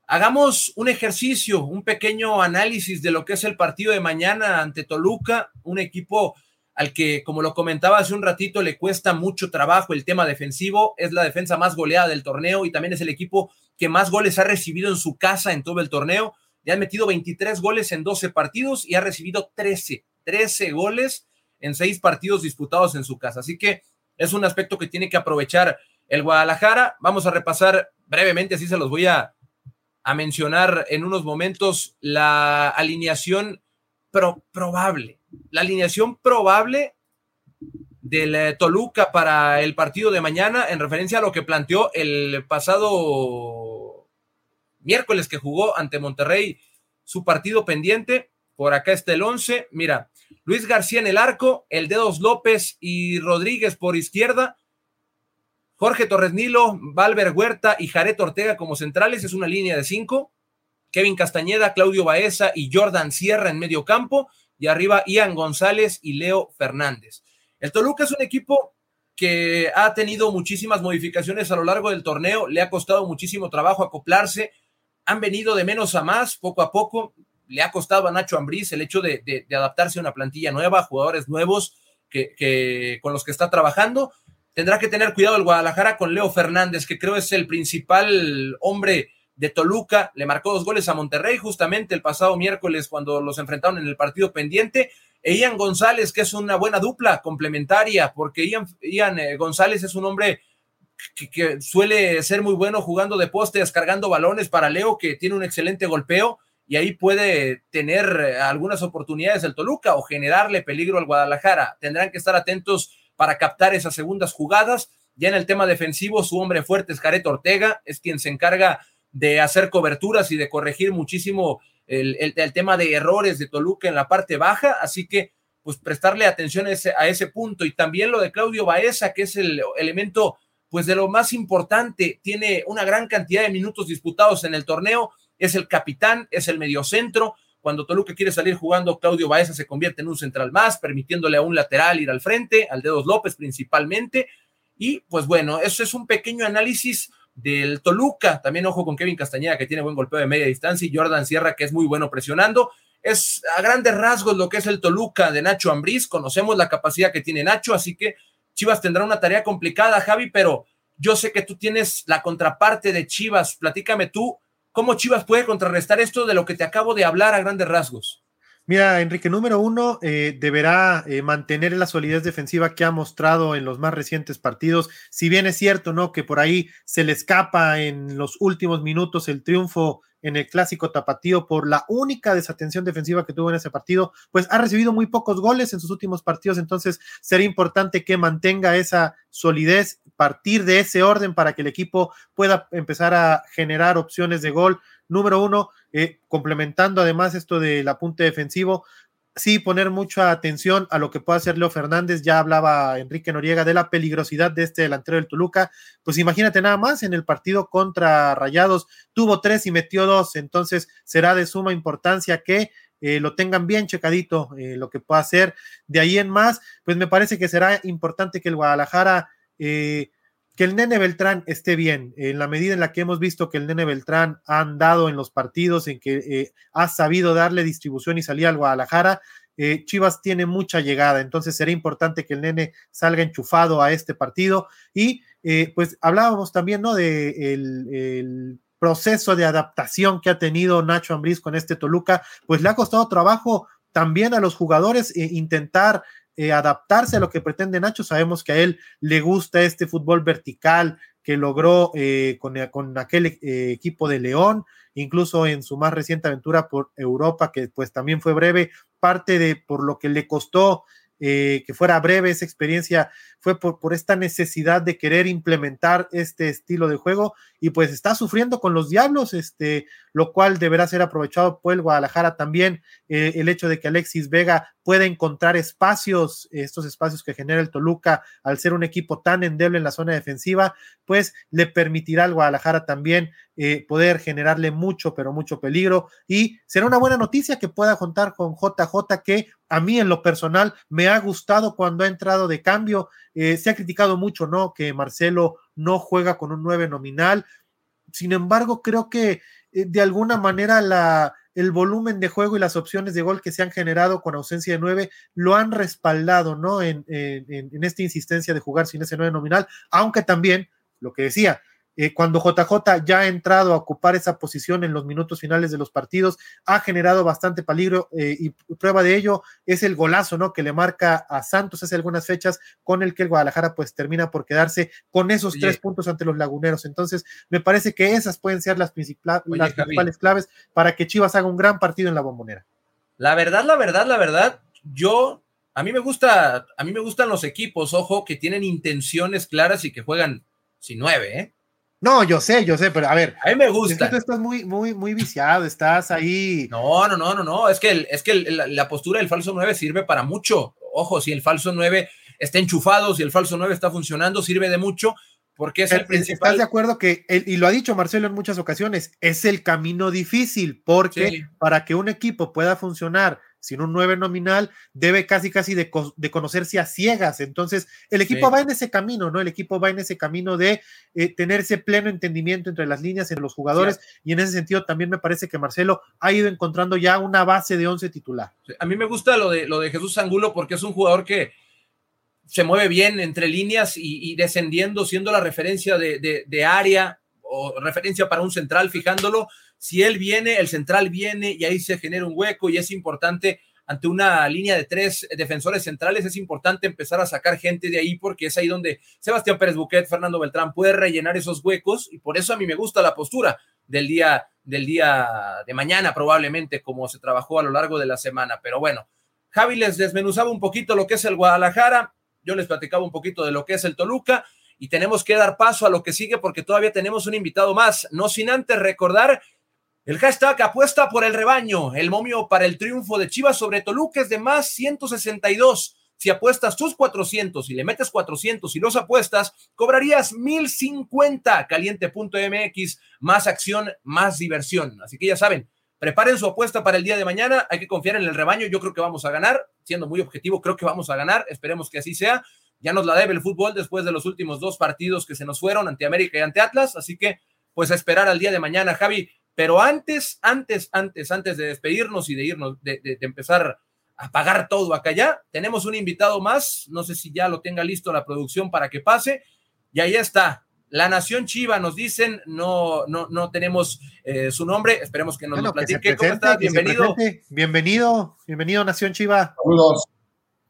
Hagamos un ejercicio, un pequeño análisis de lo que es el partido de mañana ante Toluca, un equipo al que, como lo comentaba hace un ratito, le cuesta mucho trabajo el tema defensivo, es la defensa más goleada del torneo y también es el equipo que más goles ha recibido en su casa en todo el torneo. Le han metido 23 goles en 12 partidos y ha recibido 13, 13 goles en 6 partidos disputados en su casa. Así que es un aspecto que tiene que aprovechar el Guadalajara. Vamos a repasar brevemente, así se los voy a, a mencionar en unos momentos, la alineación probable la alineación probable del eh, Toluca para el partido de mañana en referencia a lo que planteó el pasado miércoles que jugó ante Monterrey su partido pendiente. Por acá está el 11. Mira, Luis García en el arco, el Dedos López y Rodríguez por izquierda. Jorge Torres Nilo, Valver Huerta y Jared Ortega como centrales. Es una línea de cinco. Kevin Castañeda, Claudio Baeza y Jordan Sierra en medio campo y arriba Ian González y Leo Fernández. El Toluca es un equipo que ha tenido muchísimas modificaciones a lo largo del torneo, le ha costado muchísimo trabajo acoplarse, han venido de menos a más poco a poco, le ha costado a Nacho Ambriz el hecho de, adaptarse a una plantilla nueva, jugadores nuevos que, con los que está trabajando. Tendrá que tener cuidado el Guadalajara con Leo Fernández, que creo es el principal hombre de Toluca, le marcó dos goles a Monterrey justamente el pasado miércoles cuando los enfrentaron en el partido pendiente. E Ian González, que es una buena dupla complementaria, porque Ian, eh, González es un hombre que, suele ser muy bueno jugando de poste, descargando balones para Leo, que tiene un excelente golpeo y ahí puede tener eh, algunas oportunidades el Toluca o generarle peligro al Guadalajara. Tendrán que estar atentos para captar esas segundas jugadas. Ya en el tema defensivo, su hombre fuerte es Careto Ortega, es quien se encarga de hacer coberturas y de corregir muchísimo el, tema de errores de Toluca en la parte baja, así que pues prestarle atención a ese, a ese punto y también lo de Claudio Baeza, que es el elemento pues de lo más importante, tiene una gran cantidad de minutos disputados en el torneo, es el capitán, es el mediocentro, cuando Toluca quiere salir jugando, Claudio Baeza se convierte en un central más, permitiéndole a un lateral ir al frente, al Dedos López principalmente. Y pues bueno, eso es un pequeño análisis del Toluca. También ojo con Kevin Castañeda, que tiene buen golpeo de media distancia, y Jordan Sierra, que es muy bueno presionando. Es a grandes rasgos lo que es el Toluca de Nacho Ambriz. Conocemos la capacidad que tiene Nacho, así que Chivas tendrá una tarea complicada, Javi, pero yo sé que tú tienes la contraparte de Chivas. Platícame tú, ¿cómo Chivas puede contrarrestar esto de lo que te acabo de hablar a grandes rasgos? Mira, Enrique, número uno, eh, deberá eh, mantener la solidez defensiva que ha mostrado en los más recientes partidos. Si bien es cierto, ¿no? Que por ahí se le escapa en los últimos minutos el triunfo en el clásico tapatío por la única desatención defensiva que tuvo en ese partido, pues ha recibido muy pocos goles en sus últimos partidos, entonces será importante que mantenga esa solidez, partir de ese orden para que el equipo pueda empezar a generar opciones de gol. Número uno, eh, complementando además esto del apunte defensivo, sí poner mucha atención a lo que pueda hacer Leo Fernández. Ya hablaba Enrique Noriega de la peligrosidad de este delantero del Toluca. Pues imagínate nada más, en el partido contra Rayados tuvo tres y metió dos, entonces será de suma importancia que eh, lo tengan bien checadito eh, lo que pueda hacer. De ahí en más, pues me parece que será importante que el Guadalajara que el nene Beltrán esté bien, en la medida en la que hemos visto que el nene Beltrán ha andado en los partidos, en que eh, ha sabido darle distribución y salir al Guadalajara, eh, Chivas tiene mucha llegada, entonces será importante que el nene salga enchufado a este partido. Y eh, pues hablábamos también, ¿no? De el, proceso de adaptación que ha tenido Nacho Ambriz con este Toluca, pues le ha costado trabajo también a los jugadores intentar eh, adaptarse a lo que pretende Nacho. Sabemos que a él le gusta este fútbol vertical que logró eh, con, con, aquel eh, equipo de León, incluso en su más reciente aventura por Europa, que pues también fue breve, parte de por lo que le costó que fuera breve esa experiencia fue por, por, esta necesidad de querer implementar este estilo de juego y pues está sufriendo con los diablos, este, lo cual deberá ser aprovechado por el Guadalajara también, el hecho de que Alexis Vega puede encontrar espacios, estos espacios que genera el Toluca al ser un equipo tan endeble en la zona defensiva, pues le permitirá al Guadalajara también eh, poder generarle mucho, pero mucho peligro. Y será una buena noticia que pueda contar con JJ, que a mí en lo personal me ha gustado cuando ha entrado de cambio. Eh, se ha criticado mucho, ¿no? Que Marcelo no juega con un 9 nominal sin embargo, creo que eh, de alguna manera la, el volumen de juego y las opciones de gol que se han generado con ausencia de nueve lo han respaldado, ¿no? En, en esta insistencia de jugar sin ese nueve nominal, aunque también, lo que decía, eh, cuando JJ ya ha entrado a ocupar esa posición en los minutos finales de los partidos, ha generado bastante peligro eh, y prueba de ello es el golazo, ¿no? Que le marca a Santos hace algunas fechas con el que el Guadalajara pues termina por quedarse con esos tres puntos ante los laguneros. Entonces, me parece que esas pueden ser las, principales claves para que Chivas haga un gran partido en la bombonera. La verdad, la verdad, la verdad, yo a mí me gusta, a mí me gustan los equipos, ojo, que tienen intenciones claras y que juegan sin nueve, ¿eh? No, yo sé, yo sé, pero a ver. A mí me gusta. tú estás muy, muy, muy viciado, estás ahí. No, no, no, no, no. Es que, es que la, postura del falso 9 sirve para mucho. Ojo, si el falso 9 está enchufado, si el falso 9 está funcionando, sirve de mucho, porque es el, principal. ¿Estás de acuerdo que, y lo ha dicho Marcelo en muchas ocasiones, es el camino difícil, porque para que un equipo pueda funcionar sin un 9 nominal, debe casi casi de, conocerse a ciegas. Entonces, el equipo va en ese camino, ¿no? El equipo va en ese camino de eh, tener ese pleno entendimiento entre las líneas, entre los jugadores, y en ese sentido también me parece que Marcelo ha ido encontrando ya una base de 11 titular. A mí me gusta lo de, lo de Jesús Angulo porque es un jugador que se mueve bien entre líneas y, descendiendo, siendo la referencia de, de área o referencia para un central, fijándolo si él viene, el central viene y ahí se genera un hueco y es importante ante una línea de tres defensores centrales, es importante empezar a sacar gente de ahí porque es ahí donde Sebastián Pérez Buquet, Fernando Beltrán puede rellenar esos huecos y por eso a mí me gusta la postura del día del día de mañana probablemente como se trabajó a lo largo de la semana, pero bueno, Javi les desmenuzaba un poquito lo que es el Guadalajara, yo les platicaba un poquito de lo que es el Toluca y tenemos que dar paso a lo que sigue porque todavía tenemos un invitado más, no sin antes recordar el hashtag apuesta por el rebaño, el momio para el triunfo de Chivas sobre Toluca es de más 162. Si apuestas tus 400 y le metes 400 y los apuestas, cobrarías 1050. Caliente.mx, más acción, más diversión. Así que ya saben, preparen su apuesta para el día de mañana. Hay que confiar en el rebaño. Yo creo que vamos a ganar. Siendo muy objetivo, creo que vamos a ganar. Esperemos que así sea. Ya nos la debe el fútbol después de los últimos dos partidos que se nos fueron ante América y ante Atlas. Así que, pues a esperar al día de mañana, Javi. Pero antes, antes, antes, antes de despedirnos y de irnos, de, empezar a pagar todo acá ya, tenemos un invitado más. No sé si ya lo tenga listo la producción para que pase. Y ahí está. La Nación Chiva nos dicen, no, no, no tenemos eh, su nombre. Esperemos que nos lo platique. ¿Cómo estás? Bienvenido. Bienvenido, bienvenido, Nación Chiva. Saludos.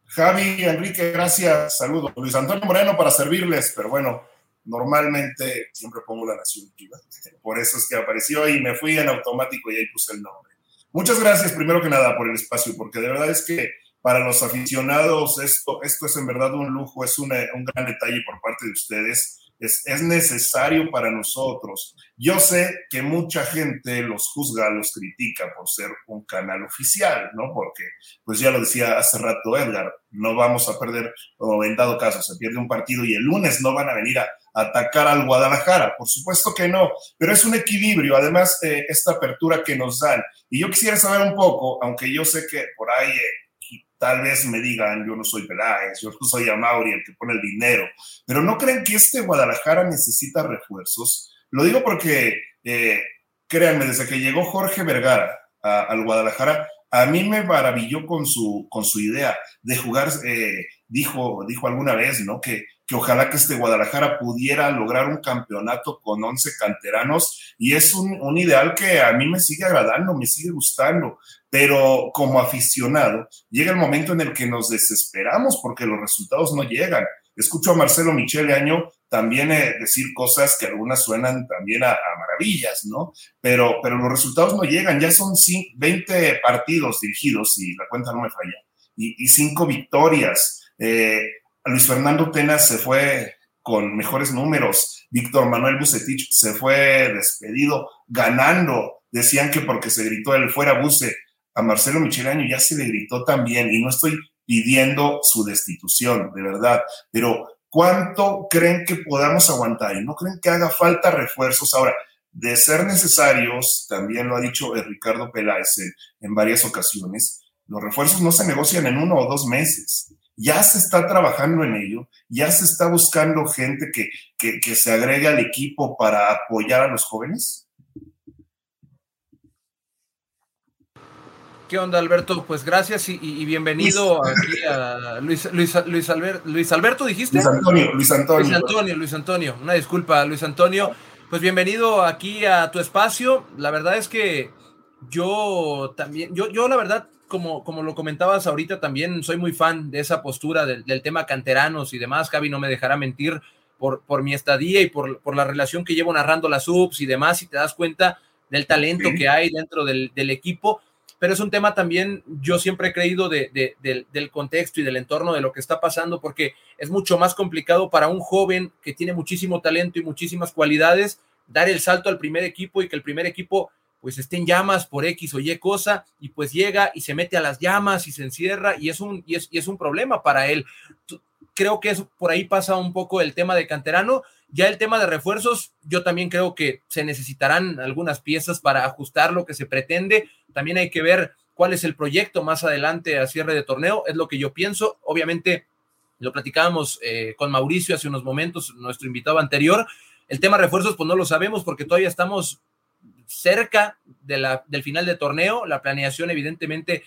Javi, Enrique, gracias. Saludos. Luis Antonio Moreno para servirles, pero bueno, Normalmente siempre pongo la Nación Chiva, por eso es que apareció y me fui en automático y ahí puse el nombre. Muchas gracias primero que nada por el espacio, porque de verdad es que para los aficionados esto, esto es en verdad un lujo, es un gran detalle por parte de ustedes es, necesario para nosotros. Yo sé que mucha gente los juzga, los critica por ser un canal oficial, ¿no? Porque, pues ya lo decía hace rato Edgar, no vamos a perder, o en dado caso se pierde un partido y el lunes no van a venir a, atacar al Guadalajara. Por supuesto que no, pero es un equilibrio, además, de esta apertura que nos dan. Y yo quisiera saber un poco, aunque yo sé que por ahí... Eh, tal vez me digan, yo no soy Peláez, yo no soy Amauri, el que pone el dinero, pero ¿no creen que este Guadalajara necesita refuerzos? Lo digo porque, eh, créanme, desde que llegó Jorge Vergara al Guadalajara, a mí me maravilló con su, con su idea de jugar, eh, dijo, dijo alguna vez, ¿no? Que, que ojalá que este Guadalajara pudiera lograr un campeonato con 11 canteranos y es un, un, ideal que a mí me sigue agradando, me sigue gustando, pero como aficionado llega el momento en el que nos desesperamos porque los resultados no llegan. Escucho a Marcelo Michele Año también eh, decir cosas que algunas suenan también a, maravillas, ¿no? Pero, pero los resultados no llegan, ya son 20 partidos dirigidos, y la cuenta no me falla, y, y cinco victorias. Eh, Luis Fernando Tenas se fue con mejores números, Víctor Manuel Bucetich se fue despedido ganando, decían que porque se gritó el fuera Buce, a Marcelo Michelaño ya se le gritó también, y no estoy pidiendo su destitución, de verdad, pero ¿cuánto creen que podamos aguantar? ¿Y no creen que haga falta refuerzos? Ahora, de ser necesarios, también lo ha dicho Ricardo Peláez en varias ocasiones, los refuerzos no se negocian en uno o dos meses ya se está trabajando en ello, ya se está buscando gente que, que, se agregue al equipo para apoyar a los jóvenes. ¿Qué onda, Alberto? Pues gracias y, bienvenido aquí a Luis, Luis, Luis, Luis, Alberto, ¿dijiste? Luis Antonio, Luis Antonio. Luis Antonio, Luis Antonio. Una disculpa, Luis Antonio. Pues bienvenido aquí a tu espacio. La verdad es que yo también, yo, yo la verdad como, como lo comentabas ahorita, también soy muy fan de esa postura del, tema canteranos y demás. Javi no me dejará mentir por, por mi estadía y por, por, la relación que llevo narrando las subs y demás, y te das cuenta del talento que hay dentro del, del, equipo. Pero es un tema también, yo siempre he creído de, del contexto y del entorno de lo que está pasando, porque es mucho más complicado para un joven que tiene muchísimo talento y muchísimas cualidades dar el salto al primer equipo y que el primer equipo pues esté en llamas por X o Y cosa y pues llega y se mete a las llamas y se encierra y es un, y es, y es un problema para él. Creo que eso, por ahí pasa un poco el tema de canterano. Ya el tema de refuerzos, yo también creo que se necesitarán algunas piezas para ajustar lo que se pretende. También hay que ver cuál es el proyecto más adelante a cierre de torneo, es lo que yo pienso. Obviamente, lo platicábamos eh, con Mauricio hace unos momentos, nuestro invitado anterior. El tema refuerzos, pues no lo sabemos porque todavía estamos cerca del final de torneo. La planeación, evidentemente,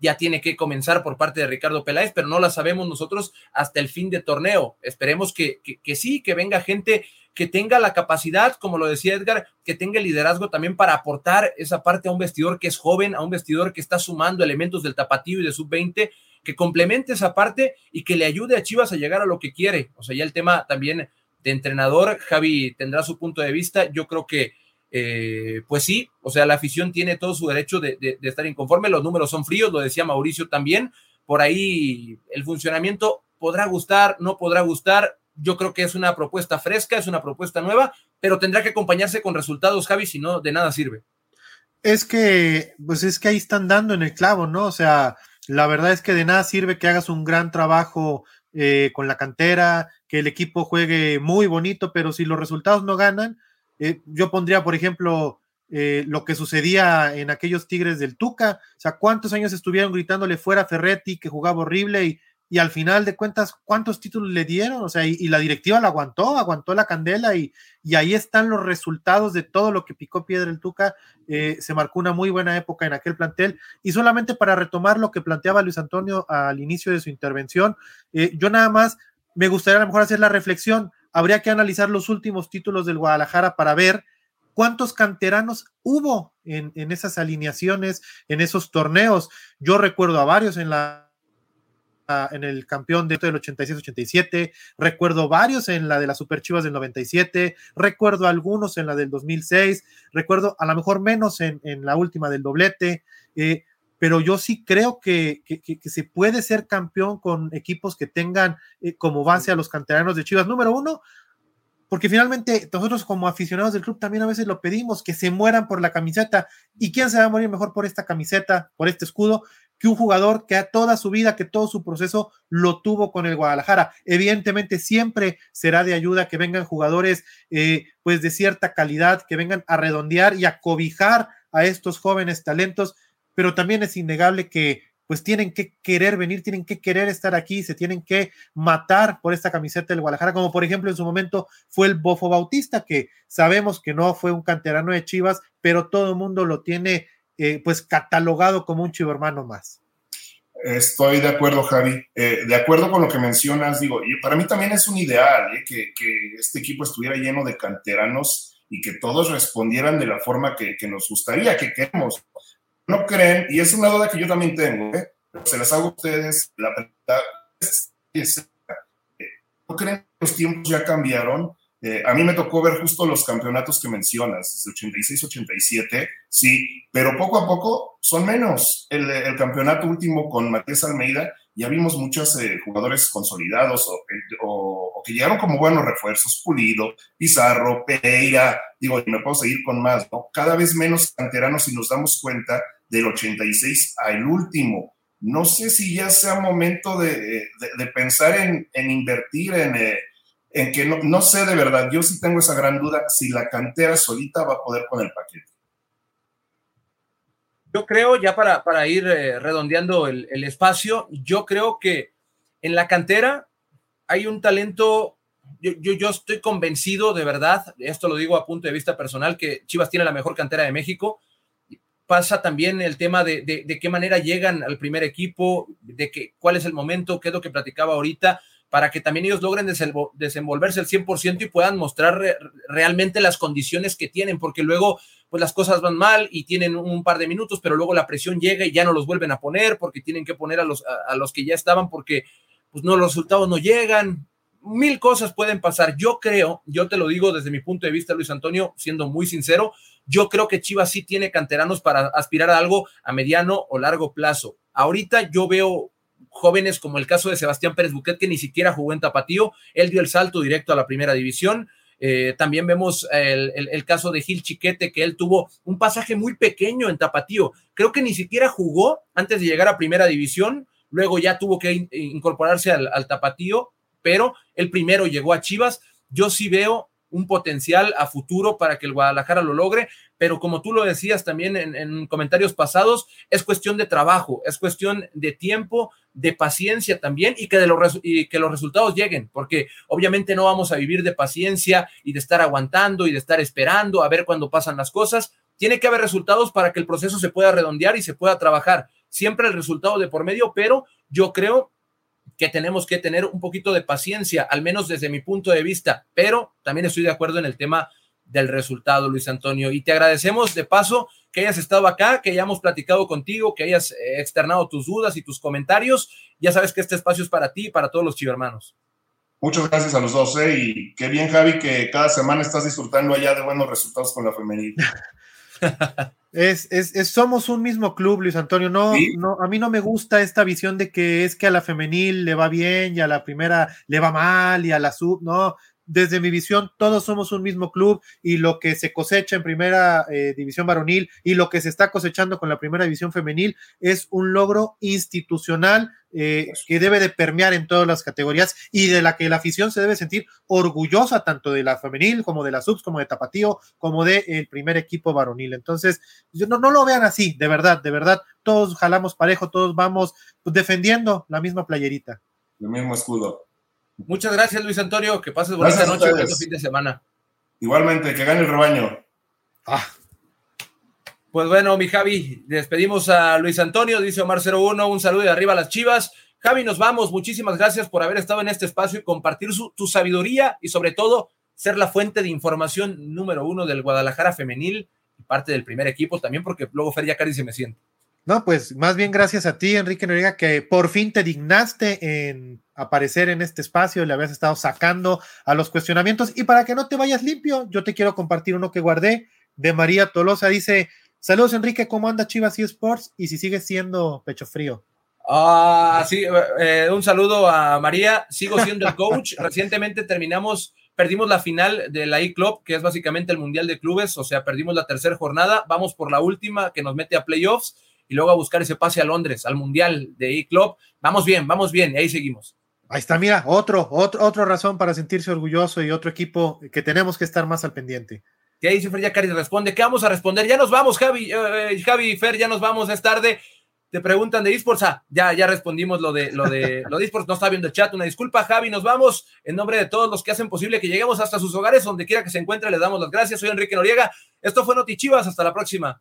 ya tiene que comenzar por parte de Ricardo Peláez, pero no la sabemos nosotros hasta el fin de torneo. Esperemos que, que, sí, que venga gente que tenga la capacidad, como lo decía Edgar, que tenga el liderazgo también para aportar esa parte a un vestidor que es joven, a un vestidor que está sumando elementos del tapatío y de sub-20, que complemente esa parte y que le ayude a Chivas a llegar a lo que quiere. O sea, ya el tema también de entrenador, Javi tendrá su punto de vista. Yo creo que eh, pues sí, o sea, la afición tiene todo su derecho de, estar inconforme, los números son fríos, lo decía Mauricio también, por ahí el funcionamiento podrá gustar, no podrá gustar, yo creo que es una propuesta fresca, es una propuesta nueva, pero tendrá que acompañarse con resultados, Javi, si no, de nada sirve. Es que, pues es que ahí están dando en el clavo, ¿no? O sea, la verdad es que de nada sirve que hagas un gran trabajo eh, con la cantera, que el equipo juegue muy bonito, pero si los resultados no ganan, eh, yo pondría, por ejemplo, eh, lo que sucedía en aquellos Tigres del Tuca. O sea, ¿cuántos años estuvieron gritándole fuera a Ferretti que jugaba horrible y, y al final de cuentas, ¿cuántos títulos le dieron? O sea, y, la directiva la aguantó, aguantó la candela y, y, ahí están los resultados de todo lo que picó piedra el Tuca. Eh, se marcó una muy buena época en aquel plantel. Y solamente para retomar lo que planteaba Luis Antonio al inicio de su intervención, yo nada más me gustaría a lo mejor hacer la reflexión habría que analizar los últimos títulos del Guadalajara para ver cuántos canteranos hubo en, esas alineaciones, en esos torneos. Yo recuerdo a varios en la en el campeón de del 86-87, recuerdo varios en la de las Super Chivas del 97, recuerdo algunos en la del 2006, recuerdo a lo mejor menos en, la última del doblete. Eh, pero yo sí creo que, se puede ser campeón con equipos que tengan eh, como base a los canteranos de Chivas. Número uno, porque finalmente nosotros como aficionados del club también a veces lo pedimos, que se mueran por la camiseta. ¿Y quién se va a morir mejor por esta camiseta, por este escudo? que un jugador que a toda su vida, que todo su proceso lo tuvo con el Guadalajara. Evidentemente siempre será de ayuda que vengan jugadores eh, pues de cierta calidad, que vengan a redondear y a cobijar a estos jóvenes talentos, pero también es innegable que pues tienen que querer venir, tienen que querer estar aquí, se tienen que matar por esta camiseta del Guadalajara, como por ejemplo en su momento fue el Bofo Bautista, que sabemos que no fue un canterano de Chivas, pero todo el mundo lo tiene eh, pues catalogado como un chivo hermano más. Estoy de acuerdo, Javi. Eh, de acuerdo con lo que mencionas, digo, y para mí también es un ideal eh, que, que, este equipo estuviera lleno de canteranos y que todos respondieran de la forma que, que nos gustaría, que queremos no creen, y es una duda que yo también tengo, ¿eh? se las hago a ustedes, la verdad es, ¿no creen que los tiempos ya cambiaron? Eh, a mí me tocó ver justo los campeonatos que mencionas, 86-87, sí, pero poco a poco son menos. El, el, campeonato último con Matías Almeida, ya vimos muchos eh, jugadores consolidados o, o, que llegaron como buenos refuerzos, Pulido, Pizarro, Pereira, digo, y me puedo seguir con más, ¿no? Cada vez menos canteranos y nos damos cuenta del 86 al último. No sé si ya sea momento de, pensar en, invertir en, eh, en que no, no, sé de verdad, yo sí tengo esa gran duda si la cantera solita va a poder con el paquete. Yo creo, ya para, para ir eh, redondeando el, el, espacio, yo creo que en la cantera hay un talento, yo, yo, estoy convencido de verdad, esto lo digo a punto de vista personal, que Chivas tiene la mejor cantera de México. Pasa también el tema de, de, qué manera llegan al primer equipo, de que, cuál es el momento, qué es lo que platicaba ahorita para que también ellos logren desenvolverse al 100% y puedan mostrar realmente las condiciones que tienen, porque luego pues las cosas van mal y tienen un par de minutos, pero luego la presión llega y ya no los vuelven a poner porque tienen que poner a los, a, los que ya estaban porque pues no, los resultados no llegan. Mil cosas pueden pasar. Yo creo, yo te lo digo desde mi punto de vista, Luis Antonio, siendo muy sincero, yo creo que Chivas sí tiene canteranos para aspirar a algo a mediano o largo plazo. Ahorita yo veo jóvenes como el caso de Sebastián Pérez Buquet, que ni siquiera jugó en Tapatío, él dio el salto directo a la primera división. Eh, también vemos el, caso de Gil Chiquete, que él tuvo un pasaje muy pequeño en Tapatío. Creo que ni siquiera jugó antes de llegar a primera división, luego ya tuvo que incorporarse al, al Tapatío, pero el primero llegó a Chivas. Yo sí veo un potencial a futuro para que el Guadalajara lo logre, pero como tú lo decías también en, comentarios pasados, es cuestión de trabajo, es cuestión de tiempo, de paciencia también y que, los, y que los resultados lleguen, porque obviamente no vamos a vivir de paciencia y de estar aguantando y de estar esperando a ver cuándo pasan las cosas. Tiene que haber resultados para que el proceso se pueda redondear y se pueda trabajar. Siempre el resultado de por medio, pero yo creo que tenemos que tener un poquito de paciencia, al menos desde mi punto de vista, pero también estoy de acuerdo en el tema del resultado, Luis Antonio. Y te agradecemos de paso que hayas estado acá, que hayamos platicado contigo, que hayas eh, externado tus dudas y tus comentarios. Ya sabes que este espacio es para ti y para todos los chivermanos. Muchas gracias a los dos, ¿eh? y qué bien, Javi, que cada semana estás disfrutando allá de buenos resultados con la femenil. [LAUGHS] Es, es, somos un mismo club, Luis Antonio. No, no, a mí no me gusta esta visión de que es que a la femenil le va bien y a la primera le va mal y a la sub. No, desde mi visión, todos somos un mismo club y lo que se cosecha en primera eh, división varonil y lo que se está cosechando con la primera división femenil es un logro institucional eh, que debe de permear en todas las categorías y de la que la afición se debe sentir orgullosa tanto de la femenil como de la subs, como de Tapatío, como del el primer equipo varonil. Entonces, no, no lo vean así, de verdad, de verdad, todos jalamos parejo, todos vamos defendiendo la misma playerita. El mismo escudo. Muchas gracias, Luis Antonio. Que pases buena noche y buen fin de semana. Igualmente, que gane el rebaño. Ah. Pues bueno, mi Javi, despedimos a Luis Antonio, dice Omar 01, un saludo de arriba a las chivas. Javi, nos vamos. Muchísimas gracias por haber estado en este espacio y compartir tu sabiduría y sobre todo ser la fuente de información número uno del Guadalajara femenil y parte del primer equipo también, porque luego Fer ya casi se me siente. No, pues más bien gracias a ti, Enrique Noriega, que por fin te dignaste en aparecer en este espacio, le habías estado sacando a los cuestionamientos. Y para que no te vayas limpio, yo te quiero compartir uno que guardé de María Tolosa. Dice: Saludos, Enrique, ¿cómo anda Chivas y Sports? Y si sigue siendo pecho frío. Ah, sí, eh, un saludo a María. Sigo siendo el coach. [LAUGHS] Recientemente terminamos, perdimos la final de la E-Club, que es básicamente el Mundial de Clubes, o sea, perdimos la tercera jornada. Vamos por la última que nos mete a playoffs y luego a buscar ese pase a Londres, al Mundial de E-Club. Vamos bien, vamos bien, y ahí seguimos. Ahí está, mira, otro, otro, otra razón para sentirse orgulloso y otro equipo que tenemos que estar más al pendiente. ¿Qué dice Fer? Ya Cari responde. ¿Qué vamos a responder? Ya nos vamos, Javi, eh, Javi Fer, ya nos vamos, es tarde. Te preguntan de esports. Ah, ya, ya respondimos lo de lo de [LAUGHS] lo de esports. No está viendo el chat. Una disculpa, Javi. Nos vamos. En nombre de todos los que hacen posible que lleguemos hasta sus hogares, donde quiera que se encuentre, le damos las gracias. Soy Enrique Noriega. Esto fue Noti Chivas. Hasta la próxima.